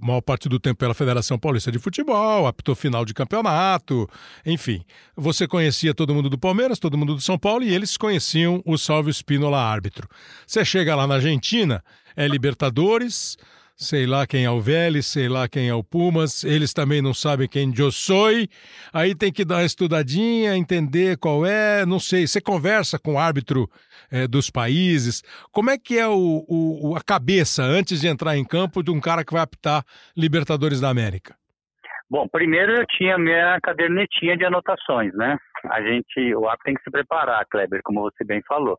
maior parte do tempo pela Federação Paulista de Futebol, apitou final de campeonato, enfim. Você conhecia todo mundo do Palmeiras, todo mundo do São Paulo e eles conheciam o Salvio Spínola árbitro. Você chega lá na Argentina, é Libertadores, sei lá quem é o Vélez, sei lá quem é o Pumas, eles também não sabem quem eu sou, aí tem que dar uma estudadinha, entender qual é, não sei, você conversa com o árbitro é, dos países, como é que é o, o, a cabeça antes de entrar em campo de um cara que vai apitar Libertadores da América? Bom, primeiro eu tinha minha cadernetinha de anotações, né? A gente, o árbitro tem que se preparar, Kleber, como você bem falou.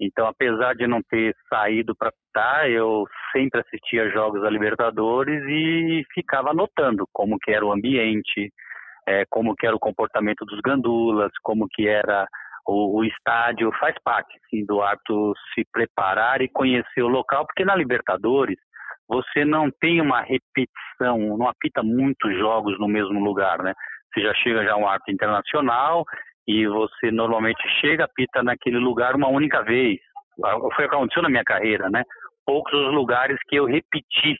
Então, apesar de não ter saído para apitar, eu sempre assistia jogos da Libertadores e ficava anotando como que era o ambiente, é, como que era o comportamento dos gandulas, como que era o, o estádio. Faz parte, sim, do árbitro se preparar e conhecer o local, porque na Libertadores você não tem uma repetição, não apita muitos jogos no mesmo lugar, né? Você já chega já um árbitro internacional e você normalmente chega, apita naquele lugar uma única vez. Foi o que aconteceu na minha carreira, né? Poucos os lugares que eu repeti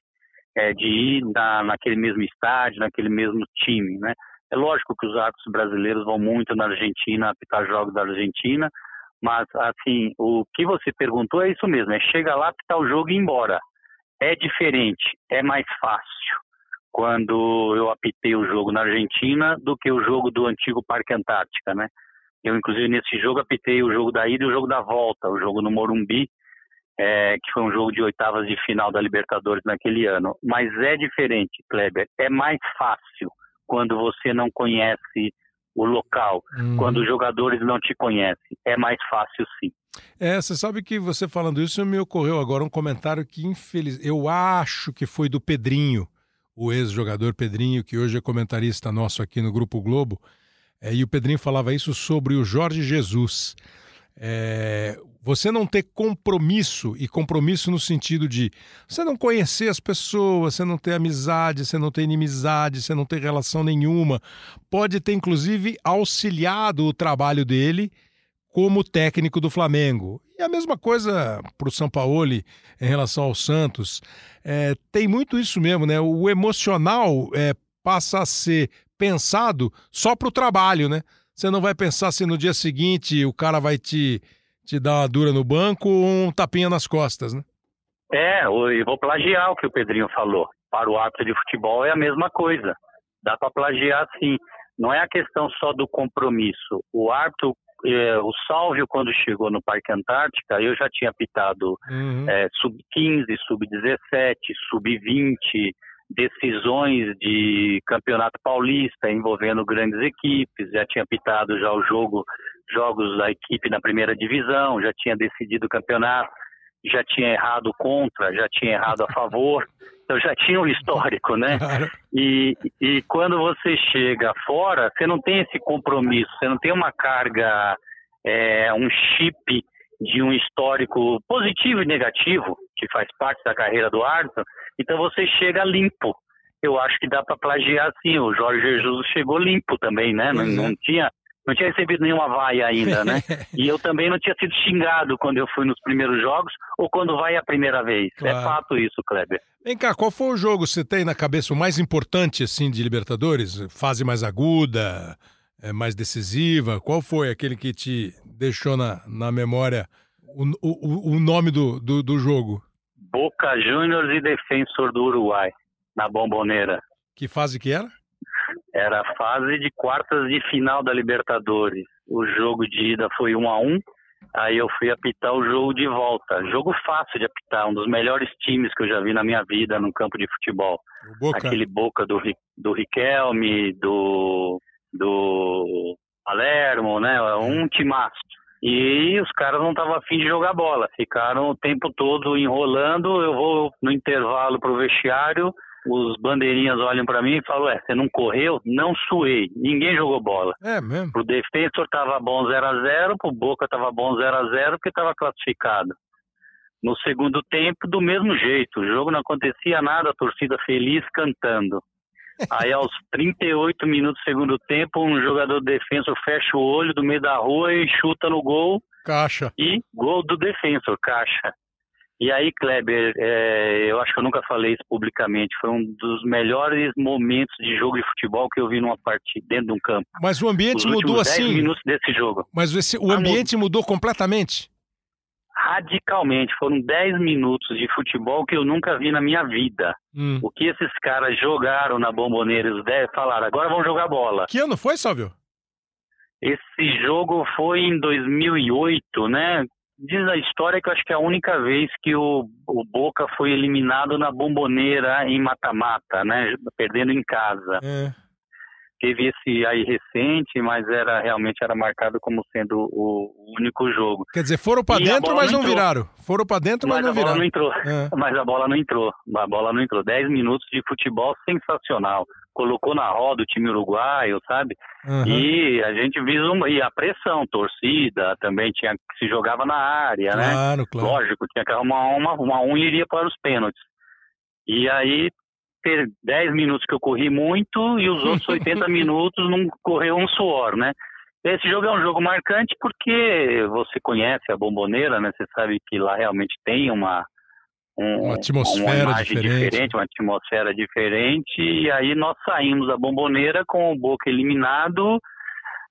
é, de ir na, naquele mesmo estádio, naquele mesmo time, né? É lógico que os árbitros brasileiros vão muito na Argentina apitar jogos da Argentina, mas assim, o que você perguntou é isso mesmo, é chega lá, apitar o jogo e ir embora. É diferente, é mais fácil quando eu apitei o jogo na Argentina do que o jogo do antigo Parque Antártica, né? Eu, inclusive, nesse jogo apitei o jogo da ida e o jogo da volta, o jogo no Morumbi, é, que foi um jogo de oitavas de final da Libertadores naquele ano. Mas é diferente, Kleber, é mais fácil quando você não conhece o local, uhum. quando os jogadores não te conhecem. É mais fácil sim. É, você sabe que você falando isso me ocorreu agora um comentário que infeliz, eu acho que foi do Pedrinho, o ex-jogador Pedrinho, que hoje é comentarista nosso aqui no Grupo Globo, é, e o Pedrinho falava isso sobre o Jorge Jesus. É, você não ter compromisso, e compromisso no sentido de você não conhecer as pessoas, você não ter amizade, você não ter inimizade, você não ter relação nenhuma, pode ter inclusive auxiliado o trabalho dele como técnico do Flamengo. E a mesma coisa para o São Paulo em relação ao Santos. É, tem muito isso mesmo, né? O emocional é, passa a ser pensado só para o trabalho, né? Você não vai pensar se no dia seguinte o cara vai te, te dar uma dura no banco ou um tapinha nas costas, né? É, eu vou plagiar o que o Pedrinho falou. Para o árbitro de futebol é a mesma coisa. Dá para plagiar sim. Não é a questão só do compromisso. O árbitro é, o Sálvio, quando chegou no Parque Antártica, eu já tinha apitado uhum. é, sub-15, sub-17, sub-20, decisões de campeonato paulista envolvendo grandes equipes, já tinha apitado já o jogo jogos da equipe na primeira divisão, já tinha decidido o campeonato, já tinha errado contra, já tinha errado a favor, então já tinha um histórico, né? E, e quando você chega fora, você não tem esse compromisso, você não tem uma carga, é, um chip de um histórico positivo e negativo, que faz parte da carreira do árbitro, então você chega limpo. Eu acho que dá para plagiar assim. O Jorge Jesus chegou limpo também, né? Não, não, tinha não tinha recebido nenhuma vaia ainda, né? e eu também não tinha sido xingado quando eu fui nos primeiros jogos ou quando vai a primeira vez. É claro. É fato isso, Kleber. Vem cá, qual foi o jogo que você tem na cabeça o mais importante assim de Libertadores? Fase mais aguda, é, mais decisiva? Qual foi aquele que te deixou na, na memória o, o, o nome do, do, do jogo? Boca Juniors e Defensor do Uruguai, na Bomboneira. Que fase que era? Era a fase de quartas de final da Libertadores. O jogo de ida foi 1 a 1 Aí eu fui apitar o jogo de volta. Jogo fácil de apitar, um dos melhores times que eu já vi na minha vida no campo de futebol. Boca. Aquele Boca do, do Riquelme, do, do Palermo, né? Um timaço. E os caras não estavam afim de jogar bola. Ficaram o tempo todo enrolando. Eu vou no intervalo pro vestiário. Os bandeirinhas olham para mim e falam: Ué, você não correu? Não suei. Ninguém jogou bola. É mesmo? Pro defensor tava bom 0 a 0 pro Boca tava bom 0 a 0 porque tava classificado. No segundo tempo, do mesmo jeito. O jogo não acontecia nada, a torcida feliz cantando. Aí aos 38 minutos do segundo tempo, um jogador de defensor fecha o olho do meio da rua e chuta no gol. Caixa. E gol do defensor, caixa. E aí, Kleber, é, eu acho que eu nunca falei isso publicamente. Foi um dos melhores momentos de jogo de futebol que eu vi numa partida dentro de um campo. Mas o ambiente Os mudou assim. minutos desse jogo. Mas esse, o ambiente mudou completamente radicalmente. Foram 10 minutos de futebol que eu nunca vi na minha vida. Hum. O que esses caras jogaram na Bomboneira, os 10 falaram, agora vão jogar bola. Que ano foi, Sálvio? Esse jogo foi em 2008, né? Diz a história que eu acho que é a única vez que o, o Boca foi eliminado na Bomboneira em mata-mata, né? Perdendo em casa. É teve esse aí recente, mas era realmente era marcado como sendo o único jogo. Quer dizer, foram para dentro, mas não, viraram. Foram para dentro, mas, mas não viraram. Não entrou. É. Mas a bola não entrou. A bola não entrou. Dez minutos de futebol sensacional. Colocou na roda o time uruguaio, sabe? Uhum. E a gente viu e a pressão, torcida também tinha que se jogava na área, claro, né? Claro, claro. Lógico, tinha que arrumar uma, uma um iria para os pênaltis. E aí ter 10 minutos que eu corri muito e os outros 80 minutos não correu um suor, né? Esse jogo é um jogo marcante porque você conhece a Bomboneira, né? Você sabe que lá realmente tem uma um, uma atmosfera uma diferente. diferente. uma atmosfera diferente. E aí nós saímos da Bomboneira com o Boca eliminado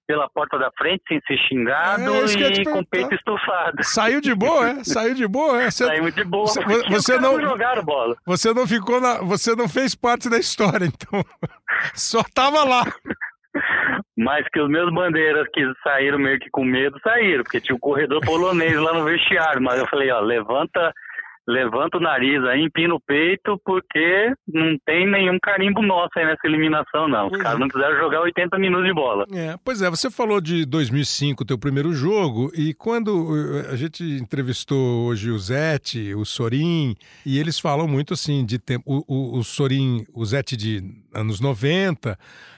pela porta da frente sem ser xingado é, e com o peito estufado. Saiu de boa, é? Saiu de boa, é? Você, Saiu de boa. Você, você não jogaram bola. Você não ficou na, você não fez parte da história, então. Só tava lá. Mas que os meus bandeiras que saíram meio que com medo, saíram, porque tinha o um corredor polonês lá no vestiário. Mas eu falei, ó, levanta levanta o nariz aí, empina o peito, porque não tem nenhum carimbo nosso aí nessa eliminação, não. Os caras é. não quiseram jogar 80 minutos de bola. É, pois é, você falou de 2005, teu primeiro jogo, e quando eh, a gente entrevistou hoje o Zete, o Sorin, e eles falam muito assim de tempo. O, o, o Sorin, o Zete de anos 90,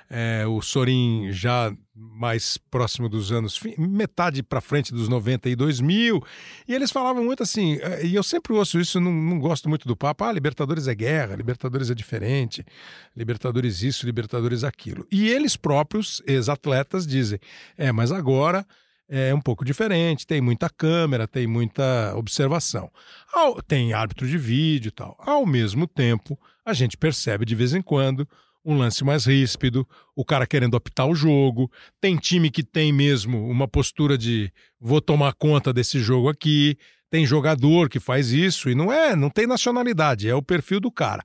é, o Sorin já mais próximo dos anos, metade para frente dos 90 e 2000, e eles falavam muito assim, é, e eu sempre ouço isso, não, não gosto muito do papo, ah, Libertadores é guerra, Libertadores é diferente, Libertadores isso, Libertadores aquilo. E eles próprios, ex-atletas, dizem, é, mas agora é um pouco diferente, tem muita câmera, tem muita observação. Tem árbitro de vídeo e tal. Ao mesmo tempo, a gente percebe de vez em quando um lance mais ríspido, o cara querendo optar o jogo. Tem time que tem mesmo uma postura de vou tomar conta desse jogo aqui. Tem jogador que faz isso e não é, não tem nacionalidade, é o perfil do cara.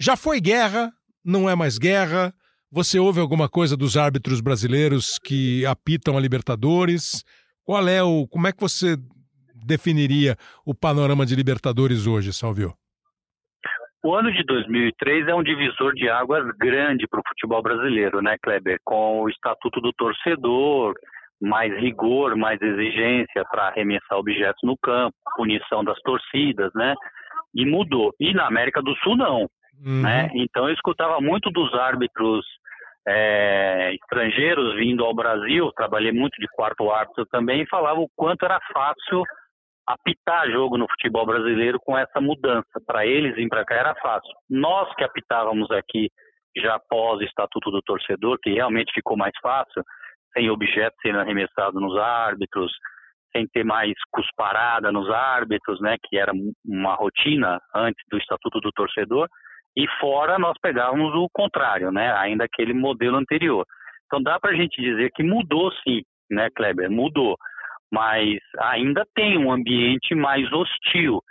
Já foi guerra, não é mais guerra. Você ouve alguma coisa dos árbitros brasileiros que apitam a Libertadores? Qual é o, como é que você definiria o panorama de Libertadores hoje, Salvio? O ano de 2003 é um divisor de águas grande para o futebol brasileiro, né, Kleber? Com o Estatuto do Torcedor, mais rigor, mais exigência para arremessar objetos no campo, punição das torcidas, né? E mudou. E na América do Sul não, uhum. né? Então eu escutava muito dos árbitros é, estrangeiros vindo ao Brasil, trabalhei muito de quarto árbitro também, e falava o quanto era fácil apitar jogo no futebol brasileiro com essa mudança. Para eles vir para cá era fácil. Nós que apitávamos aqui já após o Estatuto do Torcedor, que realmente ficou mais fácil, sem objetos sendo arremessados nos árbitros, sem ter mais cusparada nos árbitros, né, que era uma rotina antes do Estatuto do Torcedor, e fora nós pegávamos o contrário, né, ainda aquele modelo anterior. Então dá para a gente dizer que mudou sim, né, Kleber, mudou, mas ainda tem um ambiente mais hostil,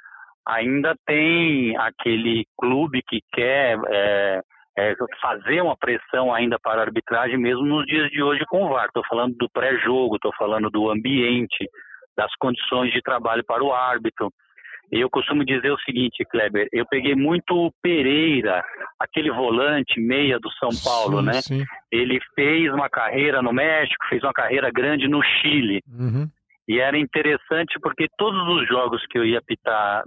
ainda tem aquele clube que quer é, é, fazer uma pressão ainda para a arbitragem, mesmo nos dias de hoje com o VAR. Estou falando do pré-jogo, estou falando do ambiente, das condições de trabalho para o árbitro. Eu costumo dizer o seguinte, Kleber, eu peguei muito Pereira, aquele volante meia do São Paulo, sim, né? Sim. Ele fez uma carreira no México, fez uma carreira grande no Chile. Uhum. E era interessante porque todos os jogos que eu ia pitar,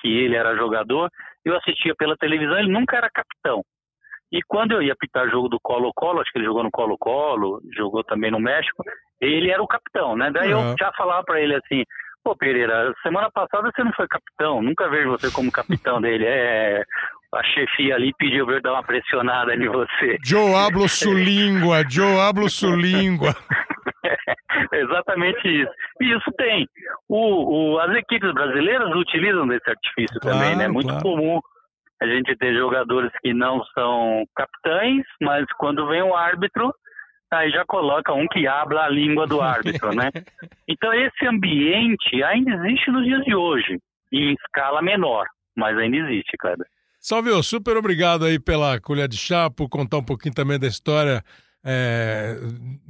que ele era jogador, eu assistia pela televisão, ele nunca era capitão. E quando eu ia pitar jogo do Colo-Colo, acho que ele jogou no Colo-Colo, jogou também no México, ele era o capitão, né? Daí uhum. eu já falava para ele assim, pô Pereira, semana passada você não foi capitão, nunca vejo você como capitão dele. É, a chefia ali pediu pra eu dar uma pressionada em você. Joe hablo su língua, Joe hablo su língua. exatamente isso. E isso tem. O, o, as equipes brasileiras utilizam desse artifício claro, também, né? Muito claro. comum a gente tem jogadores que não são capitães, mas quando vem o árbitro, aí já coloca um que habla a língua do árbitro, né? Então esse ambiente ainda existe nos dias de hoje, em escala menor, mas ainda existe, Kleber. Salve, super obrigado aí pela colher de chá, por contar um pouquinho também da história é,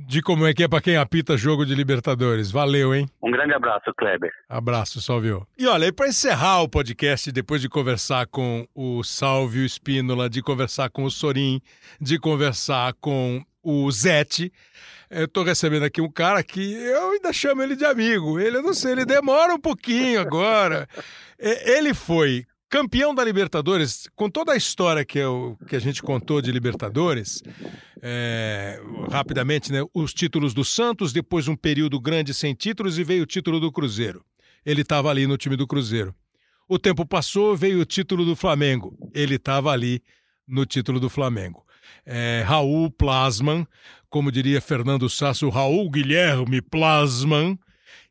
de como é que é para quem apita jogo de Libertadores. Valeu, hein? Um grande abraço, Kleber. Abraço, Salvio. E olha, e para encerrar o podcast, depois de conversar com o Salvio Espínola, de conversar com o Sorim, de conversar com o Zete, eu estou recebendo aqui um cara que eu ainda chamo ele de amigo. Ele, eu não sei, ele demora um pouquinho agora. Ele foi campeão da Libertadores, com toda a história que, eu, que a gente contou de Libertadores, é, rapidamente, né? Os títulos do Santos, depois um período grande sem títulos e veio o título do Cruzeiro. Ele estava ali no time do Cruzeiro. O tempo passou, veio o título do Flamengo. Ele estava ali no título do Flamengo. É, Raul Plasman, como diria Fernando Sasso, Raul Guilherme Plasman,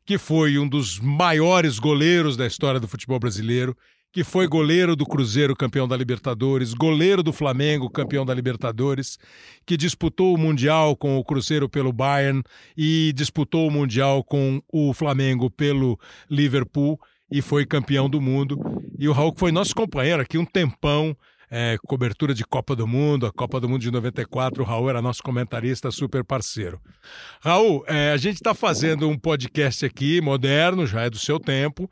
que foi um dos maiores goleiros da história do futebol brasileiro que foi goleiro do Cruzeiro, campeão da Libertadores, goleiro do Flamengo, campeão da Libertadores, que disputou o Mundial com o Cruzeiro pelo Bayern e disputou o Mundial com o Flamengo pelo Liverpool e foi campeão do mundo. E o Raul foi nosso companheiro aqui um tempão é, cobertura de Copa do Mundo, a Copa do Mundo de 94. O Raul era nosso comentarista, super parceiro. Raul, é, a gente está fazendo um podcast aqui, moderno, já é do seu tempo,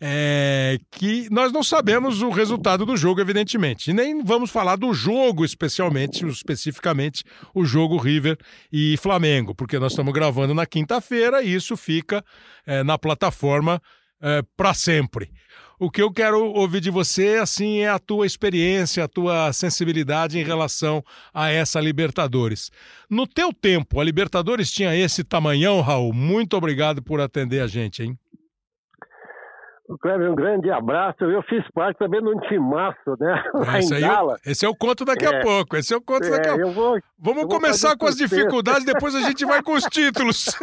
é, que nós não sabemos o resultado do jogo, evidentemente. E nem vamos falar do jogo, especialmente, especificamente, o jogo River e Flamengo, porque nós estamos gravando na quinta-feira e isso fica é, na plataforma é, para sempre. O que eu quero ouvir de você, assim, é a tua experiência, a tua sensibilidade em relação a essa Libertadores. No teu tempo, a Libertadores tinha esse tamanhão, Raul? Muito obrigado por atender a gente, hein? Cleber, um grande abraço. Eu fiz parte também de um timaço, né? Lá esse, em Dallas. esse é o conto daqui é, a pouco. Esse é o conto é, daqui a pouco. Vou, Vamos começar com as dificuldades, depois a gente vai com os títulos.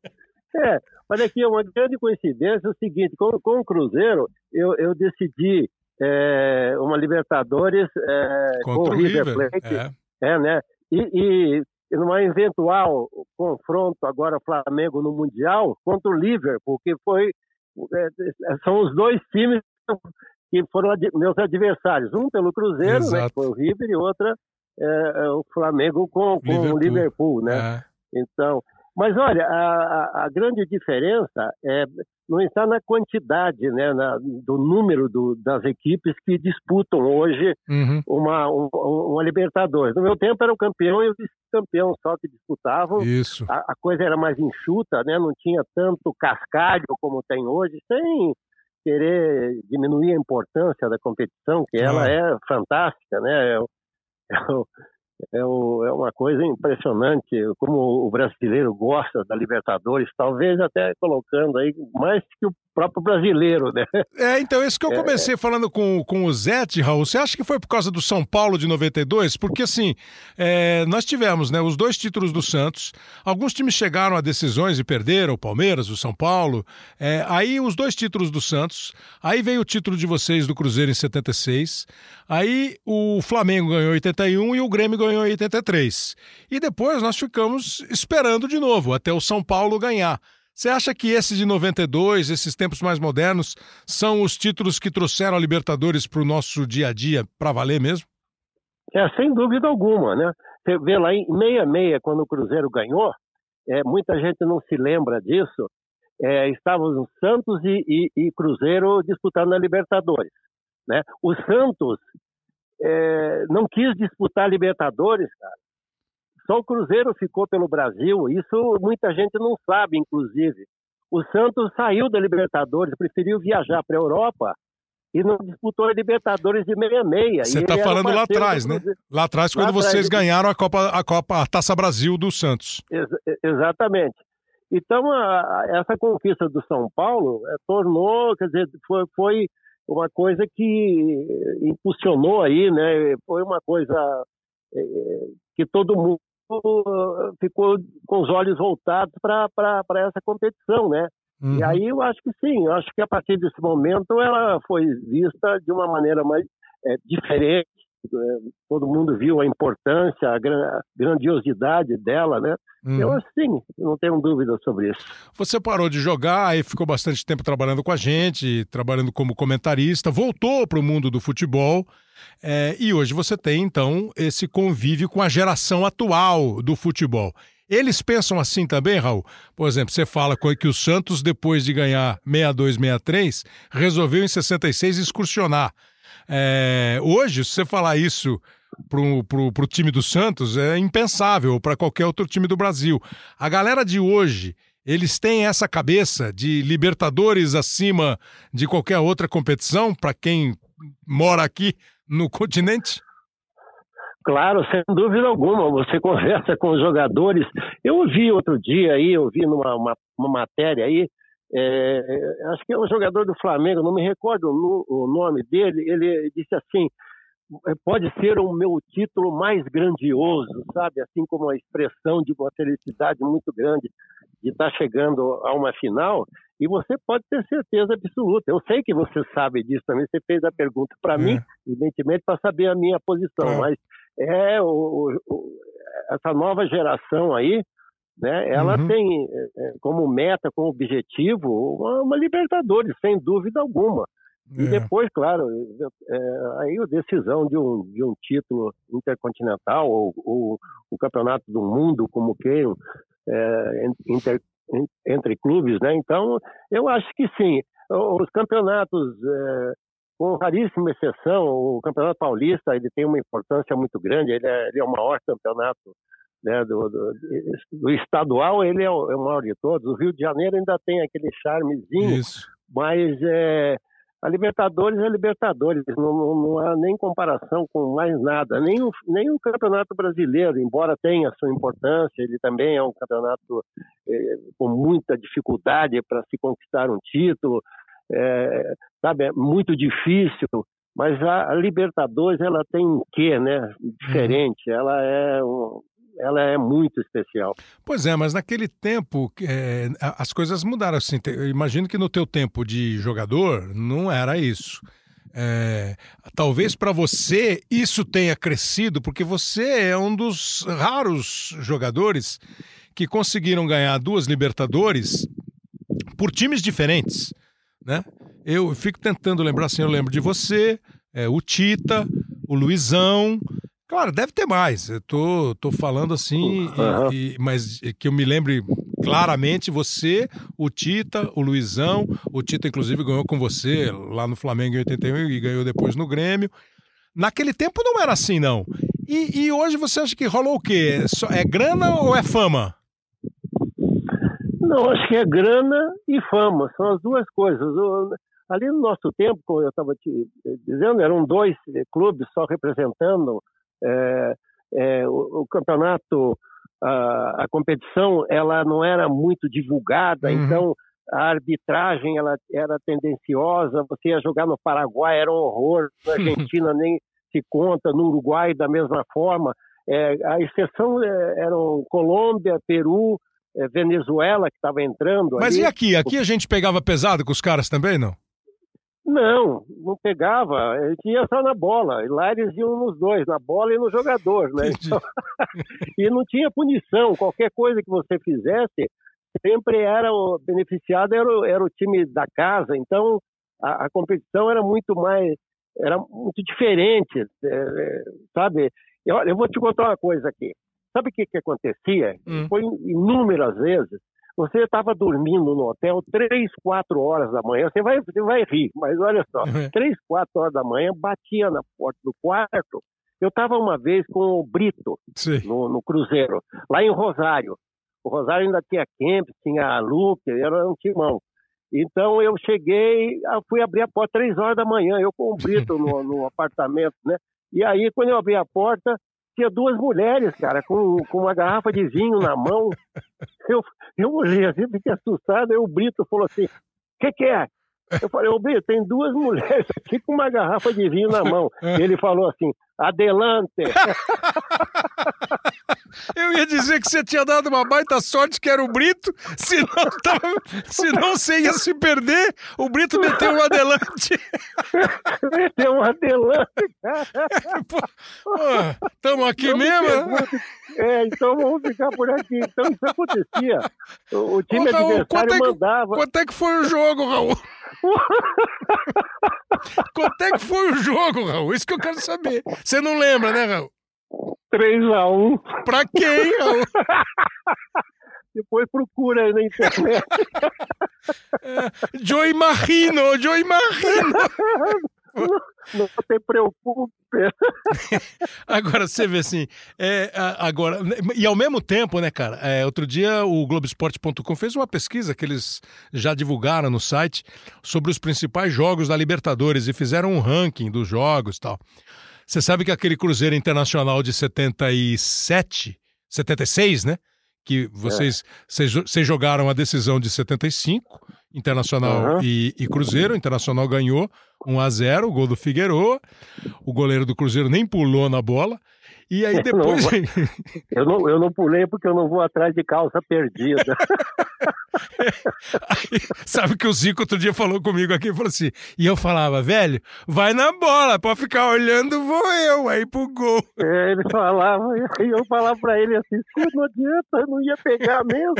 é, Olha aqui, uma grande coincidência é o seguinte, com, com o Cruzeiro, eu, eu decidi é, uma Libertadores é, com o River, River Plate, é. é. né? E, e numa eventual confronto agora Flamengo no Mundial contra o Liverpool, que foi é, são os dois times que foram meus adversários, um pelo Cruzeiro, né, que foi o River, e outra é, é, o Flamengo com, com o Liverpool, né? Então, Mas olha, a, a, grande diferença é, não está na quantidade, né, na, do número do, das equipes que disputam hoje uhum. uma, um, uma Libertadores. No meu tempo era o campeão e o vice-campeão só que disputavam. Isso. A, a, coisa era mais enxuta, né, não tinha tanto cascalho como tem hoje, sem querer diminuir a importância da competição, que ela é fantástica, né? É, é, é, o, é, uma coisa impressionante como o brasileiro gosta da Libertadores, talvez até colocando aí mais que o próprio brasileiro, né? É, então, isso que eu é. comecei é, falando com, com o Zete, Raul, você acha que foi por causa do São Paulo de 92? Porque, assim, é, nós tivemos né, os dois títulos do Santos, alguns times chegaram a decisões e perderam, o Palmeiras, o São Paulo, é, aí os dois títulos do Santos, aí veio o título de vocês do Cruzeiro em 76, aí o Flamengo ganhou em 81 e o Grêmio ganhou em 83. E depois nós ficamos esperando de novo, até o São Paulo ganhar. Você acha que esse de 92, esses tempos mais modernos, são os títulos que trouxeram a Libertadores para o nosso dia a dia para valer mesmo? É, sem dúvida alguma, né? Você vê lá em 66, quando o Cruzeiro ganhou, é, muita gente não se lembra disso, é, estavam Santos e, e, e, Cruzeiro disputando a Libertadores. Né? O Santos é, não quis disputar a Libertadores, cara. Só o Cruzeiro ficou pelo Brasil, isso muita gente não sabe, inclusive. O Santos saiu da Libertadores, preferiu viajar para a Europa e não disputou a Libertadores de 66. Você está falando lá atrás, né? Lá atrás, quando lá vocês atrás, ganharam a Copa, a Copa, a Taça Brasil do Santos. Ex exatamente. Então, a, a, essa conquista do São Paulo é, tornou, quer dizer, foi, foi, uma coisa que impulsionou aí, né? Foi uma coisa é, que todo mundo ficou com os olhos voltados para essa competição, né? Uhum. E aí eu acho que sim, eu acho que a partir desse momento ela foi vista de uma maneira mais é, diferente. Todo mundo viu a importância, a grandiosidade dela, né? Uhum. Eu acho sim, não tenho dúvida sobre isso. Você parou de jogar e ficou bastante tempo trabalhando com a gente, trabalhando como comentarista, voltou para o mundo do futebol. É, e hoje você tem, então, esse convívio com a geração atual do futebol. Eles pensam assim também, Raul? Por exemplo, você fala que o Santos, depois de ganhar 62, 63, resolveu em 66 excursionar. É, hoje, se você falar isso pro, pro, pro time do Santos, é impensável para qualquer outro time do Brasil. A galera de hoje, eles têm essa cabeça de Libertadores acima de qualquer outra competição, para quem mora aqui no continente? Claro, sem dúvida alguma. Você conversa com os jogadores. Eu ouvi outro dia aí, eu vi numa uma, uma matéria aí, é, acho que é um jogador do Flamengo, não me recordo o, o nome dele. Ele disse assim: é, pode ser o meu título mais grandioso, sabe? Assim como a expressão de uma felicidade muito grande de estar chegando a uma final. E você pode ter certeza absoluta. Eu sei que você sabe disso também. Você fez a pergunta para é. mim, evidentemente, para saber a minha posição. É. Mas é o, o, essa nova geração aí, né? Ela uhum. tem é, como meta, como objetivo, uma, uma Libertadores, sem dúvida alguma. E é. depois, claro, é, aí a decisão de um, de um título intercontinental ou, ou o campeonato do mundo, como queiram, é, inter, entre clubes, né? Então, eu acho que sim. Os campeonatos, é, com raríssima exceção, o Campeonato Paulista ele tem uma importância muito grande. Ele é, ele é o maior campeonato né, do, do, do, estadual. Ele é o, é o, maior de todos. O Rio de Janeiro ainda tem aquele charmezinho, Isso. mas é, a Libertadores é Libertadores, não, não, não, há nem comparação com mais nada, nem o, nem o Campeonato Brasileiro, embora tenha sua importância, ele também é um campeonato é, com muita dificuldade para se conquistar um título, é, sabe, é muito difícil, mas a, Libertadores ela tem um quê, né, diferente, uhum. ela é um, ela é muito especial. Pois é, mas naquele tempo é, as coisas mudaram. Assim, eu imagino que no teu tempo de jogador não era isso. É, talvez para você isso tenha crescido, porque você é um dos raros jogadores que conseguiram ganhar duas Libertadores por times diferentes, né? Eu fico tentando lembrar assim, eu lembro de você, é, o Tita, o Luizão, Claro, deve ter mais. Eu tô, tô falando assim, uhum. e, e, mas que eu me lembre claramente você, o Tita, o Luizão. O Tita, inclusive, ganhou com você lá no Flamengo em 81 e ganhou depois no Grêmio. Naquele tempo não era assim, não. E, e hoje você acha que rolou o quê? É, é grana ou é fama? Não, acho que é grana e fama. São as duas coisas. Ali no nosso tempo, como eu estava te dizendo, eram dois clubes só representando é, é, o, o, campeonato, a, a, competição, ela não era muito divulgada, uhum. então a arbitragem ela era tendenciosa. Você ia jogar no Paraguai era um horror, na Argentina nem se conta, no Uruguai da mesma forma. É, a exceção é, eram Colômbia, Peru, é, Venezuela que estava entrando. Mas ali. e aqui? Aqui a gente pegava pesado com os caras também, não? Não, não pegava. A gente ia só na bola. E lá eles iam nos dois, na bola e no jogador, né? Então, e não tinha punição. Qualquer coisa que você fizesse, sempre era o beneficiado era o, era o time da casa. Então a, a competição era muito mais, era muito diferente, é, é sabe? Eu, eu vou te contar uma coisa aqui. Sabe o que, que acontecia? Hum. Foi inúmeras vezes você estava dormindo no hotel três, quatro horas da manhã, você vai, você vai rir, mas olha só, uhum. três, quatro horas da manhã, batia na porta do quarto. Eu estava uma vez com o Brito no, no, Cruzeiro, lá em Rosário. O Rosário ainda tinha Kemp, tinha Luke, era um timão. Então eu cheguei, fui abrir a porta três horas da manhã, eu com o Brito no, no apartamento, né? E aí, quando eu abri a porta, tinha duas mulheres, cara, com, com uma garrafa de vinho na mão. Eu, eu olhei assim, fiquei assustado. Aí o Brito falou assim: O que, que é? Eu falei, ô Brito, tem duas mulheres aqui com uma garrafa de vinho na mão. Ele falou assim: Adelante. Eu ia dizer que você tinha dado uma baita sorte que era o Brito, senão, tava, senão você ia se perder. O Brito meteu um adelante. Meteu um adelante, Estamos aqui mesmo? É, então vamos ficar por aqui. Então isso acontecia. O, o time Ô, Raul, adversário quanto é que, mandava. Quanto é que foi o jogo, Raul? quanto é que foi o jogo, Raul? Isso que eu quero saber. Você não lembra, né, Raul? 3x1. Pra quem? Depois procura aí na internet. É, Joey Marino, Joey Marino. Não, se preocupe. agora, você vê assim, é, agora, e ao mesmo tempo, né, cara, é, outro dia o Globoesporte.com fez uma pesquisa que eles já divulgaram no site sobre os principais jogos da Libertadores e fizeram um ranking dos jogos e tal. Você sabe que aquele Cruzeiro Internacional de 77, 76, né? Que vocês, é. vocês, jogaram a decisão de 75, Internacional uhum. e, e, Cruzeiro. O Internacional ganhou 1 a 0 o gol do Figueiredo. O goleiro do Cruzeiro nem pulou na bola. E aí depois. Eu não, eu não pulei porque eu não vou atrás de calça perdida. aí, sabe que o Zico outro dia falou comigo aqui, falou assim, e eu falava, velho, vai na bola, pode ficar olhando, vou eu, aí pro gol. É, ele falava, e eu falava pra ele assim, não adianta, eu não ia pegar mesmo,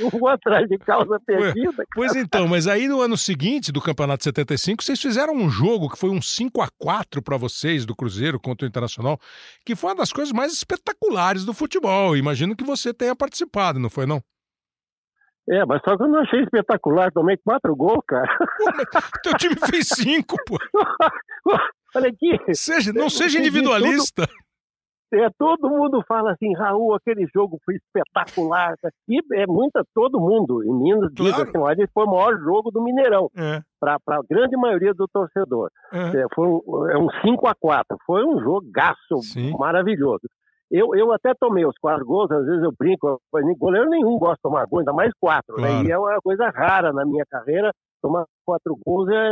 não vou atrás de calça perdida. Cara. Pois então, mas aí no ano seguinte do Campeonato 75, vocês fizeram um jogo que foi um 5 a 4 para vocês do Cruzeiro contra o Internacional, que foi uma das coisas mais espetaculares do futebol. Imagino que você tenha participado, não foi não? É, mas só que eu não achei espetacular. Tomei quatro gols, cara. Pô, teu time fez cinco, pô. Olha aqui. Seja, não seja individualista. É, todo mundo fala assim, Raul, aquele jogo foi espetacular. E é muita, todo mundo em Minas claro. diz assim, olha, foi o maior jogo do Mineirão. É. Para a grande maioria do torcedor. É. É, foi um, é um 5 a 4 Foi um jogaço Sim. maravilhoso. Eu, eu até tomei os quatro gols, às vezes eu brinco, goleiro nenhum gosta de tomar gol, ainda mais quatro, né? claro. né? E é uma coisa rara na minha carreira, tomar quatro gols, é,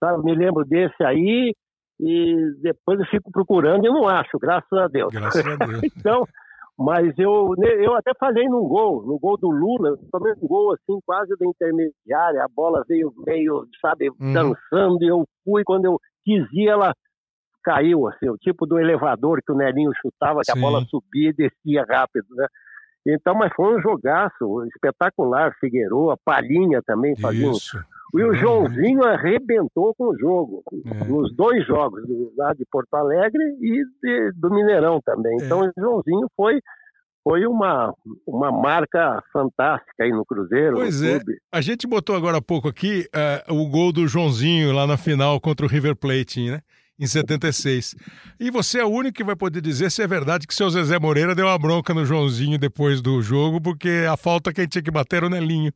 sabe, me lembro desse aí, e depois eu fico procurando e não acho, graças a Deus. Graças a Deus. então, mas eu, eu até falei num gol, no gol do Lula, tomei um gol assim, quase da intermediária, a bola veio meio, sabe, uhum. dançando, e eu fui, quando eu quis ir, ela caiu, assim, o tipo do elevador que o Nelinho chutava, que Sim. a bola subia e descia rápido, né? Então, mas foi um jogaço espetacular, Figueiredo, a Palhinha também fazia uns, E o Joãozinho arrebentou com o jogo, é. nos dois jogos, lá de Porto Alegre e de, do Mineirão também. É. Então o Joãozinho foi foi uma, uma marca fantástica aí no Cruzeiro. Pois no é. A gente botou agora há pouco aqui uh, o gol do Joãozinho lá na final contra o River Plate, né? Em 76. E você é o único que vai poder dizer se é verdade que seu Zezé Moreira deu uma bronca no Joãozinho depois do jogo, porque a falta que tinha que bater era o Nelinho.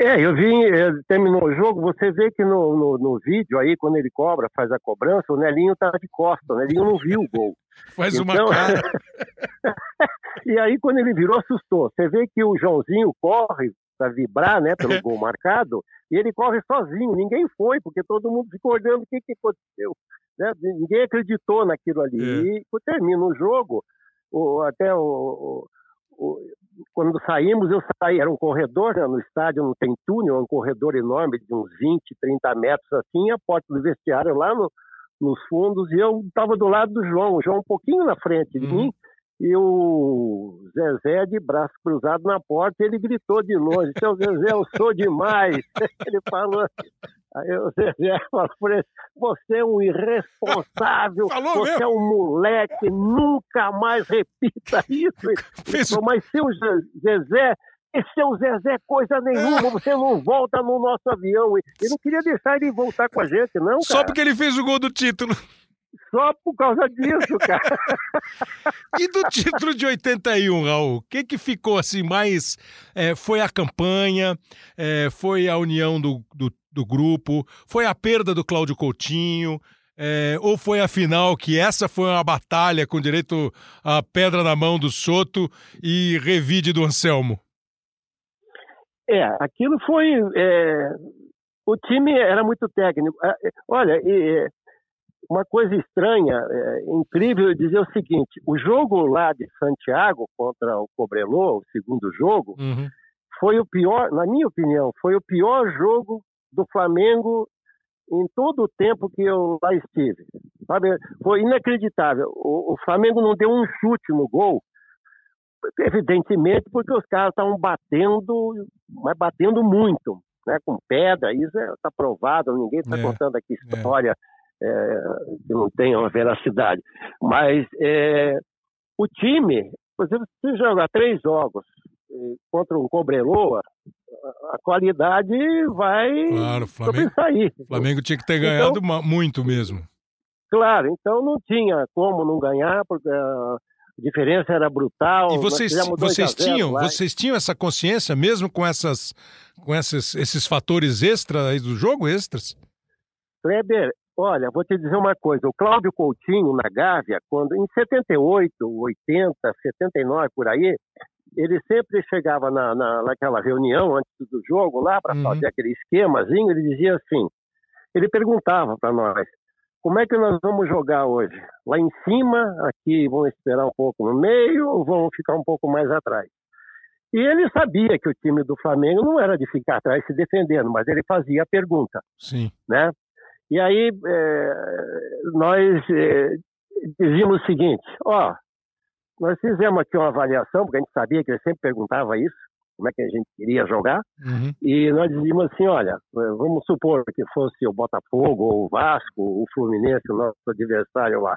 É, eu vi, é, terminou o jogo, você vê que no, no, no, vídeo aí, quando ele cobra, faz a cobrança, o Nelinho tá de costas, o Nelinho não viu o gol. Faz então... uma cara. e aí, quando ele virou, assustou. Você vê que o Joãozinho corre para vibrar, né, pelo gol marcado, e ele corre sozinho, ninguém foi, porque todo mundo ficou olhando o que, que aconteceu. Né? Ninguém acreditou naquilo ali. É. E termina o jogo, o, até o, o, quando saímos, eu saí, era um corredor, né, no estádio não tem túnel, é um corredor enorme de uns 20, 30 metros assim, a porta do vestiário lá no, nos fundos, e eu estava do lado do João, o João um pouquinho na frente de uhum. mim, e o Zezé de braço cruzado na porta, ele gritou de longe, seu Zezé, eu sou demais. ele falou Aí o Zezé falou você é um irresponsável, falou você mesmo? é um moleque, nunca mais repita isso. Fez... Mas seu Zezé, esse é o Zezé coisa nenhuma, você não volta no nosso avião. Ele não queria deixar ele voltar com a gente, não, cara. Só porque ele fez o gol do título. Só por causa disso, cara. e do título de 81, Raul? O que, que ficou assim mais. É, foi a campanha, é, foi a união do, do, do, grupo, foi a perda do Cláudio Coutinho, é, ou foi a final que essa foi uma batalha com direito a pedra na mão do Soto e revide do Anselmo? É, aquilo foi. É, o time era muito técnico. É, olha, uma coisa estranha, é, incrível dizer o seguinte: o jogo lá de Santiago contra o Cobrelô, o segundo jogo, uhum. foi o pior, na minha opinião, foi o pior jogo do Flamengo em todo o tempo que eu lá estive. Sabe? Foi inacreditável. O, o Flamengo não deu um chute no gol, evidentemente porque os caras estavam batendo, mas batendo muito, né, com pedra, isso está é, provado, ninguém está é, contando aqui é. história é é, que não tenham uma veracidade. Mas é, o time, por exemplo, se jogar três jogos contra um Cobreloa, a qualidade vai claro, Flamengo, sair. O Flamengo tinha que ter ganhado então, muito mesmo. Claro, então não tinha como não ganhar, porque a diferença era brutal. E vocês, vocês tinham, vocês tinham essa consciência mesmo com essas, com esses, esses fatores extras do jogo extras? Kleber, Olha, vou te dizer uma coisa. O Cláudio Coutinho, na Gávea, quando em 78, 80, 79, por aí, ele sempre chegava na, na, naquela reunião antes do jogo lá para uhum. fazer aquele esquemazinho. Ele dizia assim: ele perguntava para nós, como é que nós vamos jogar hoje? Lá em cima, aqui vão esperar um pouco no meio ou vão ficar um pouco mais atrás? E ele sabia que o time do Flamengo não era de ficar atrás se defendendo, mas ele fazia a pergunta. Sim. Né? E aí é, nós é, dizíamos o seguinte, ó, nós fizemos aqui uma avaliação, porque a gente sabia que ele sempre perguntava isso, como é que a gente queria jogar, uhum. e nós dizíamos assim, olha, vamos supor que fosse o Botafogo, ou o Vasco, o Fluminense, o nosso adversário lá.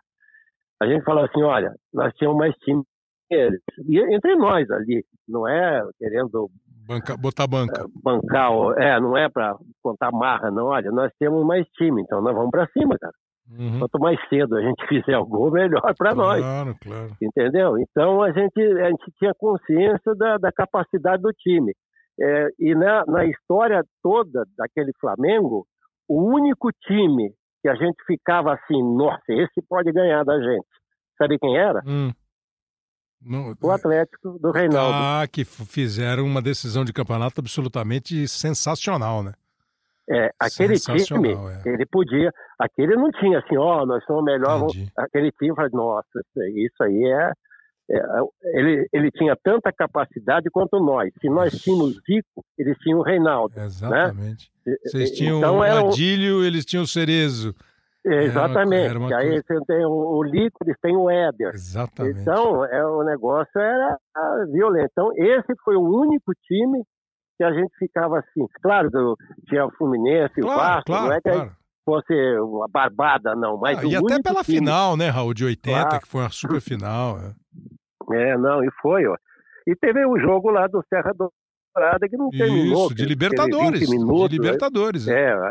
A gente falou assim, olha, nós tínhamos mais time que eles. E entre nós ali, não é querendo Banca, botar banca. É, bancar, é, não é para contar marra, não. Olha, nós temos mais time, então nós vamos para cima, cara. Uhum. Quanto mais cedo a gente fizer o gol, melhor para claro, nós. Claro, claro. Entendeu? Então a gente, a gente tinha consciência da, da capacidade do time. É, e na, na história toda daquele Flamengo, o único time que a gente ficava assim, nossa, esse pode ganhar da gente. Sabe quem era? Hum. No, o Atlético do Reinaldo. Ah, que fizeram uma decisão de campeonato absolutamente sensacional, né? É, aquele time, é. ele podia, aquele não tinha assim, ó, oh, nós somos melhor, aquele time faz, nossa, isso aí é, é, ele, ele tinha tanta capacidade quanto nós. Se nós tínhamos Zico, eles tinham o Reinaldo. Né? Exatamente. Né? Vocês tinham então, o Adílio, eles tinham o Cerezo. Exatamente. Era uma, era. Aí você tem o Lico, eles têm o Éder. Exatamente. Então, é, o negócio era violento. Então, esse foi o único time que a gente ficava assim. Claro, tinha o Fluminense, claro, o Vasco, claro, não é que claro. fosse uma barbada, não. Mas ah, e até pela time... final, né, Raul, de 80, claro. que foi uma super final. É. é, não, e foi, ó. E teve o jogo lá do Serra Dourada que não terminou. Isso, de Libertadores. Minutos, de Libertadores. É, é,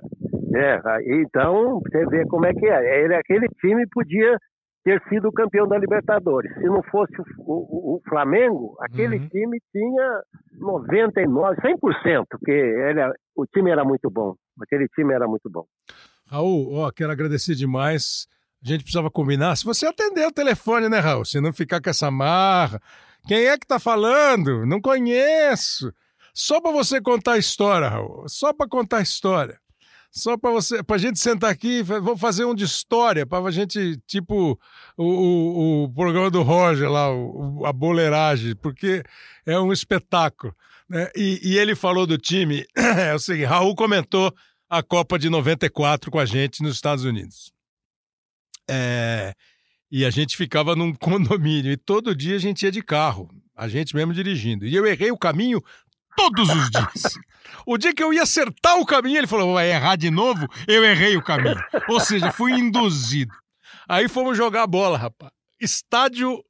então você vê como é que é. Ele, aquele time podia ter sido campeão da Libertadores. Se não fosse o, o, o Flamengo, aquele uhum. time tinha 99, 100%, porque o time era muito bom. Aquele time era muito bom. Raul, ó, quero agradecer demais. A gente precisava combinar. Se você atender o telefone, né, Raul? Se não ficar com essa marra. Quem é que tá falando? Não conheço. Só para você contar a história, Raul. Só para contar a história. Só para você, para a gente sentar aqui, vou fazer um de história, para a gente, tipo o, o, o, programa do Roger lá, o, a boleiragem, porque é um espetáculo. Né? E, e ele falou do time, é o seguinte, Raul comentou a Copa de 94 com a gente nos Estados Unidos. É, e a gente ficava num condomínio e todo dia a gente ia de carro, a gente mesmo dirigindo. E eu errei o caminho todos os dias. O dia que eu ia acertar o caminho, ele falou: vai errar de novo? Eu errei o caminho. Ou seja, fui induzido. Aí fomos jogar bola, rapaz. Estádio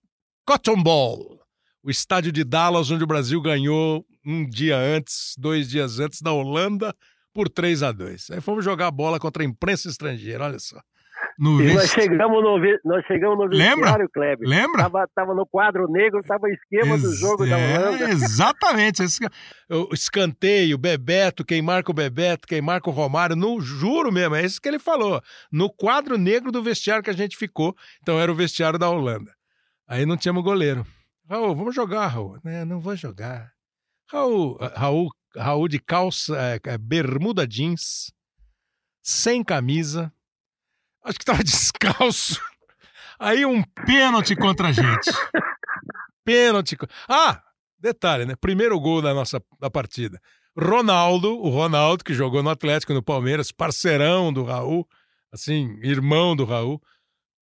Cotton Ball. O estádio de Dallas, onde o Brasil ganhou um dia antes, dois dias antes, da Holanda, por 3 a 2 Aí fomos jogar bola contra a imprensa estrangeira, olha só. No nós chegamos no, nós chegamos no Lembra? Kleber. Lembra? Tava, tava no quadro negro, tava esquema Ex do jogo é, da Holanda. Exatamente. O escanteio, Bebeto, quem marca o Bebeto, quem marca o Romário, no juro mesmo, é isso que ele falou. No quadro negro do vestiário que a gente ficou, então era o vestiário da Holanda. Aí não tínhamos goleiro. Raul, vamos jogar, Raul. É, não vou jogar. Raul, Raul, Raul de calça, é, é bermuda jeans, sem camisa, acho que estava descalço. Aí um pênalti contra a gente. Pênalti. Ah, detalhe, né? Primeiro gol da nossa da partida. Ronaldo, o Ronaldo, que jogou no Atlético, no Palmeiras, parceirão do Raul, assim, irmão do Raul,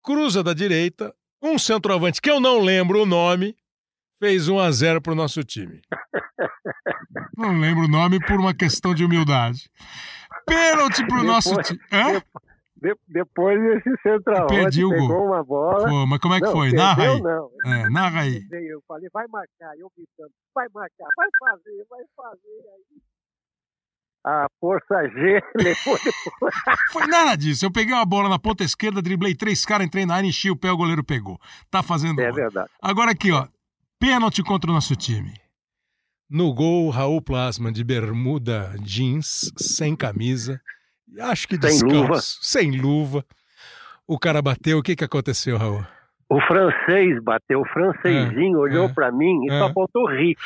cruza da direita, um centroavante que eu não lembro o nome, fez 1 a 0 para o nosso time. Não lembro o nome por uma questão de humildade. Pênalti para o nosso time. De, depois esse centroavante pegou gol. uma bola. Pô, mas como é que não, foi? Narra aí. Não. É, narra aí. Eu falei, vai marcar. Eu gritando, vai marcar, vai fazer, vai fazer aí. A força G levou depois. Foi nada disso. Eu peguei uma bola na ponta esquerda, driblei três caras, entrei na área, enchi o pé, o goleiro pegou. Tá fazendo. É gol. verdade. Agora aqui, ó. Pênalti contra o nosso time. No gol, Raul Plasma de bermuda jeans, sem camisa Acho que descalço, sem luva. Sem luva. O cara bateu, o que, que aconteceu, Raul? O francês bateu, o francesinho é, olhou é, para mim e é. só faltou rir.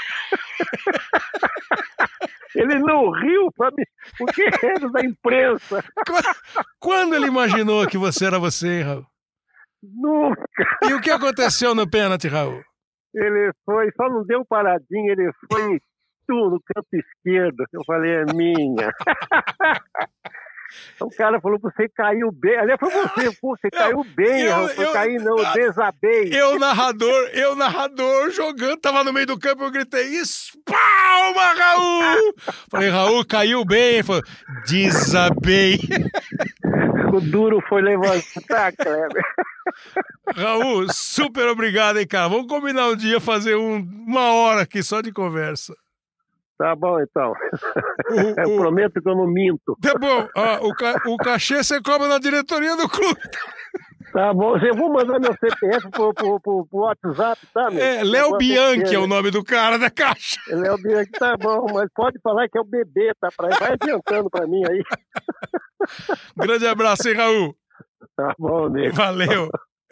ele não riu para mim, porque era da imprensa. Quando ele imaginou que você era você, Raul? Nunca. E o que aconteceu no pênalti, Raul? Ele foi, só não deu paradinha, ele foi tu no canto esquerdo. Eu falei, é minha. O cara falou que você caiu bem. Aliás, foi você, pô, você caiu bem, eu, eu, eu caí não, eu desabei. Eu, narrador, eu, narrador, jogando, tava no meio do campo, eu gritei, espalma, Raul! Falei, Raul, caiu bem. Ele falou, desabei. O duro foi levantar, Kleber. Raul, super obrigado, hein, cara. Vamos combinar um dia fazer um, uma hora aqui só de conversa. Tá bom, então. O, eu prometo que eu não minto. Tá bom. Ah, o, ca, o cachê você cobra na diretoria do clube. Tá bom. Eu vou mandar meu CPF pro, pro, pro, pro WhatsApp, tá? Meu? É, Léo Bianchi é o nome do cara da caixa. Léo Bianchi, tá bom. Mas pode falar que é o bebê, tá? Pra... Vai adiantando pra mim aí. Grande abraço, hein, Raul? Tá bom, nego. Valeu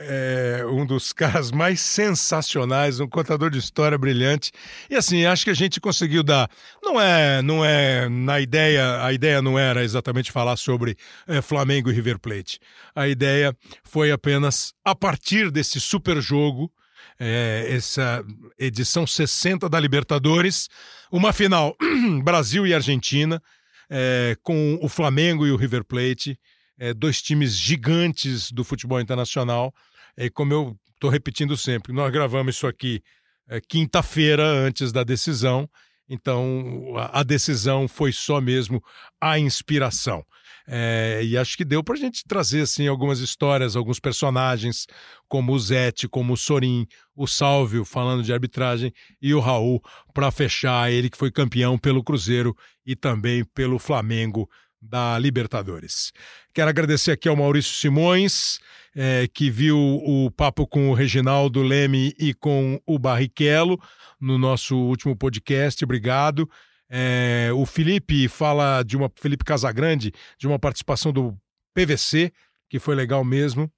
é um dos caras mais sensacionais, um contador de história brilhante. E assim, acho que a gente conseguiu dar. Não é, não é na ideia, a ideia não era exatamente falar sobre é, Flamengo e River Plate. A ideia foi apenas a partir desse super jogo, é, essa edição 60 da Libertadores, uma final Brasil e Argentina, é, com o Flamengo e o River Plate. É, dois times gigantes do futebol internacional é, como eu estou repetindo sempre, nós gravamos isso aqui é, quinta-feira antes da decisão. Então a, decisão foi só mesmo a inspiração. É, e acho que deu para a gente trazer assim algumas histórias, alguns personagens, como o Zete, como o Sorin, o Sálvio falando de arbitragem e o Raul para fechar ele que foi campeão pelo Cruzeiro e também pelo Flamengo da Libertadores. Quero agradecer aqui ao Maurício Simões, é, que viu o papo com o Reginaldo Leme e com o Barrichello no nosso último podcast. Obrigado. É, o Felipe fala de uma Felipe Casagrande de uma participação do PVC que foi legal mesmo.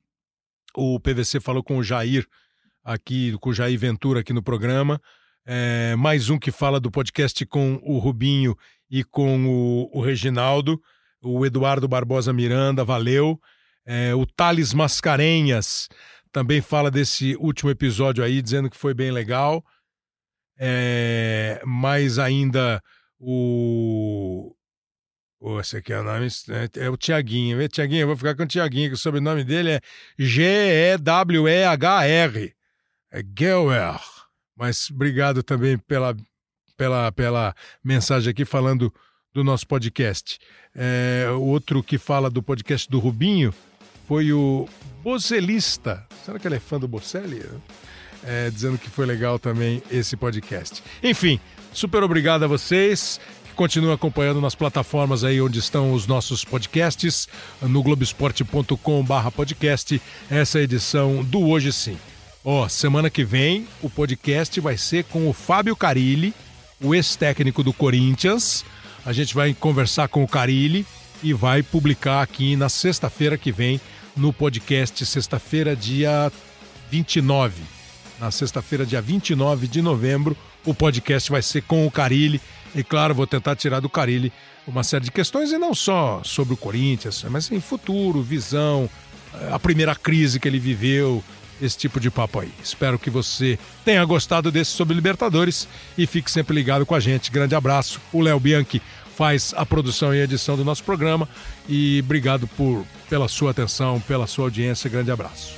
O PVC falou com o Jair aqui, com o Jair Ventura aqui no programa. É, mais um que fala do podcast com o Rubinho e com o, o Reginaldo. O Eduardo Barbosa Miranda, valeu. É, o Thales Mascarenhas também fala desse último episódio aí, dizendo que foi bem legal. É, mais ainda o. Oh, esse aqui é o nome. É, é o Tiaguinho. Tiaguinho, eu vou ficar com o Tiaguinho, que o sobrenome dele é G-E-W-E-H-R. É Gewer. Mas obrigado também pela, pela, pela mensagem aqui falando do nosso podcast. É, outro que fala do podcast do Rubinho foi o Bocelista. Será que ele é fã do Bocelli? É, dizendo que foi legal também esse podcast. Enfim, super obrigado a vocês. Continuem acompanhando nas plataformas aí onde estão os nossos podcasts, no globesport.com/barra podcast, essa edição do Hoje Sim. Ó, semana que vem o podcast vai ser com o Fábio Carilli, o ex-técnico do Corinthians. A gente vai conversar com o Carilli e vai publicar aqui na sexta-feira que vem no podcast, sexta-feira, dia 29. Na sexta-feira, dia 29 de novembro, o podcast vai ser com o Carilli. E claro, vou tentar tirar do Carilli uma série de questões, e não só sobre o Corinthians, mas em futuro, visão, a primeira crise que ele viveu, esse tipo de papo aí. Espero que você tenha gostado desse sobre Libertadores e fique sempre ligado com a gente. Grande abraço. O Léo Bianchi faz a produção e edição do nosso programa e obrigado por pela sua atenção, pela sua audiência. Grande abraço.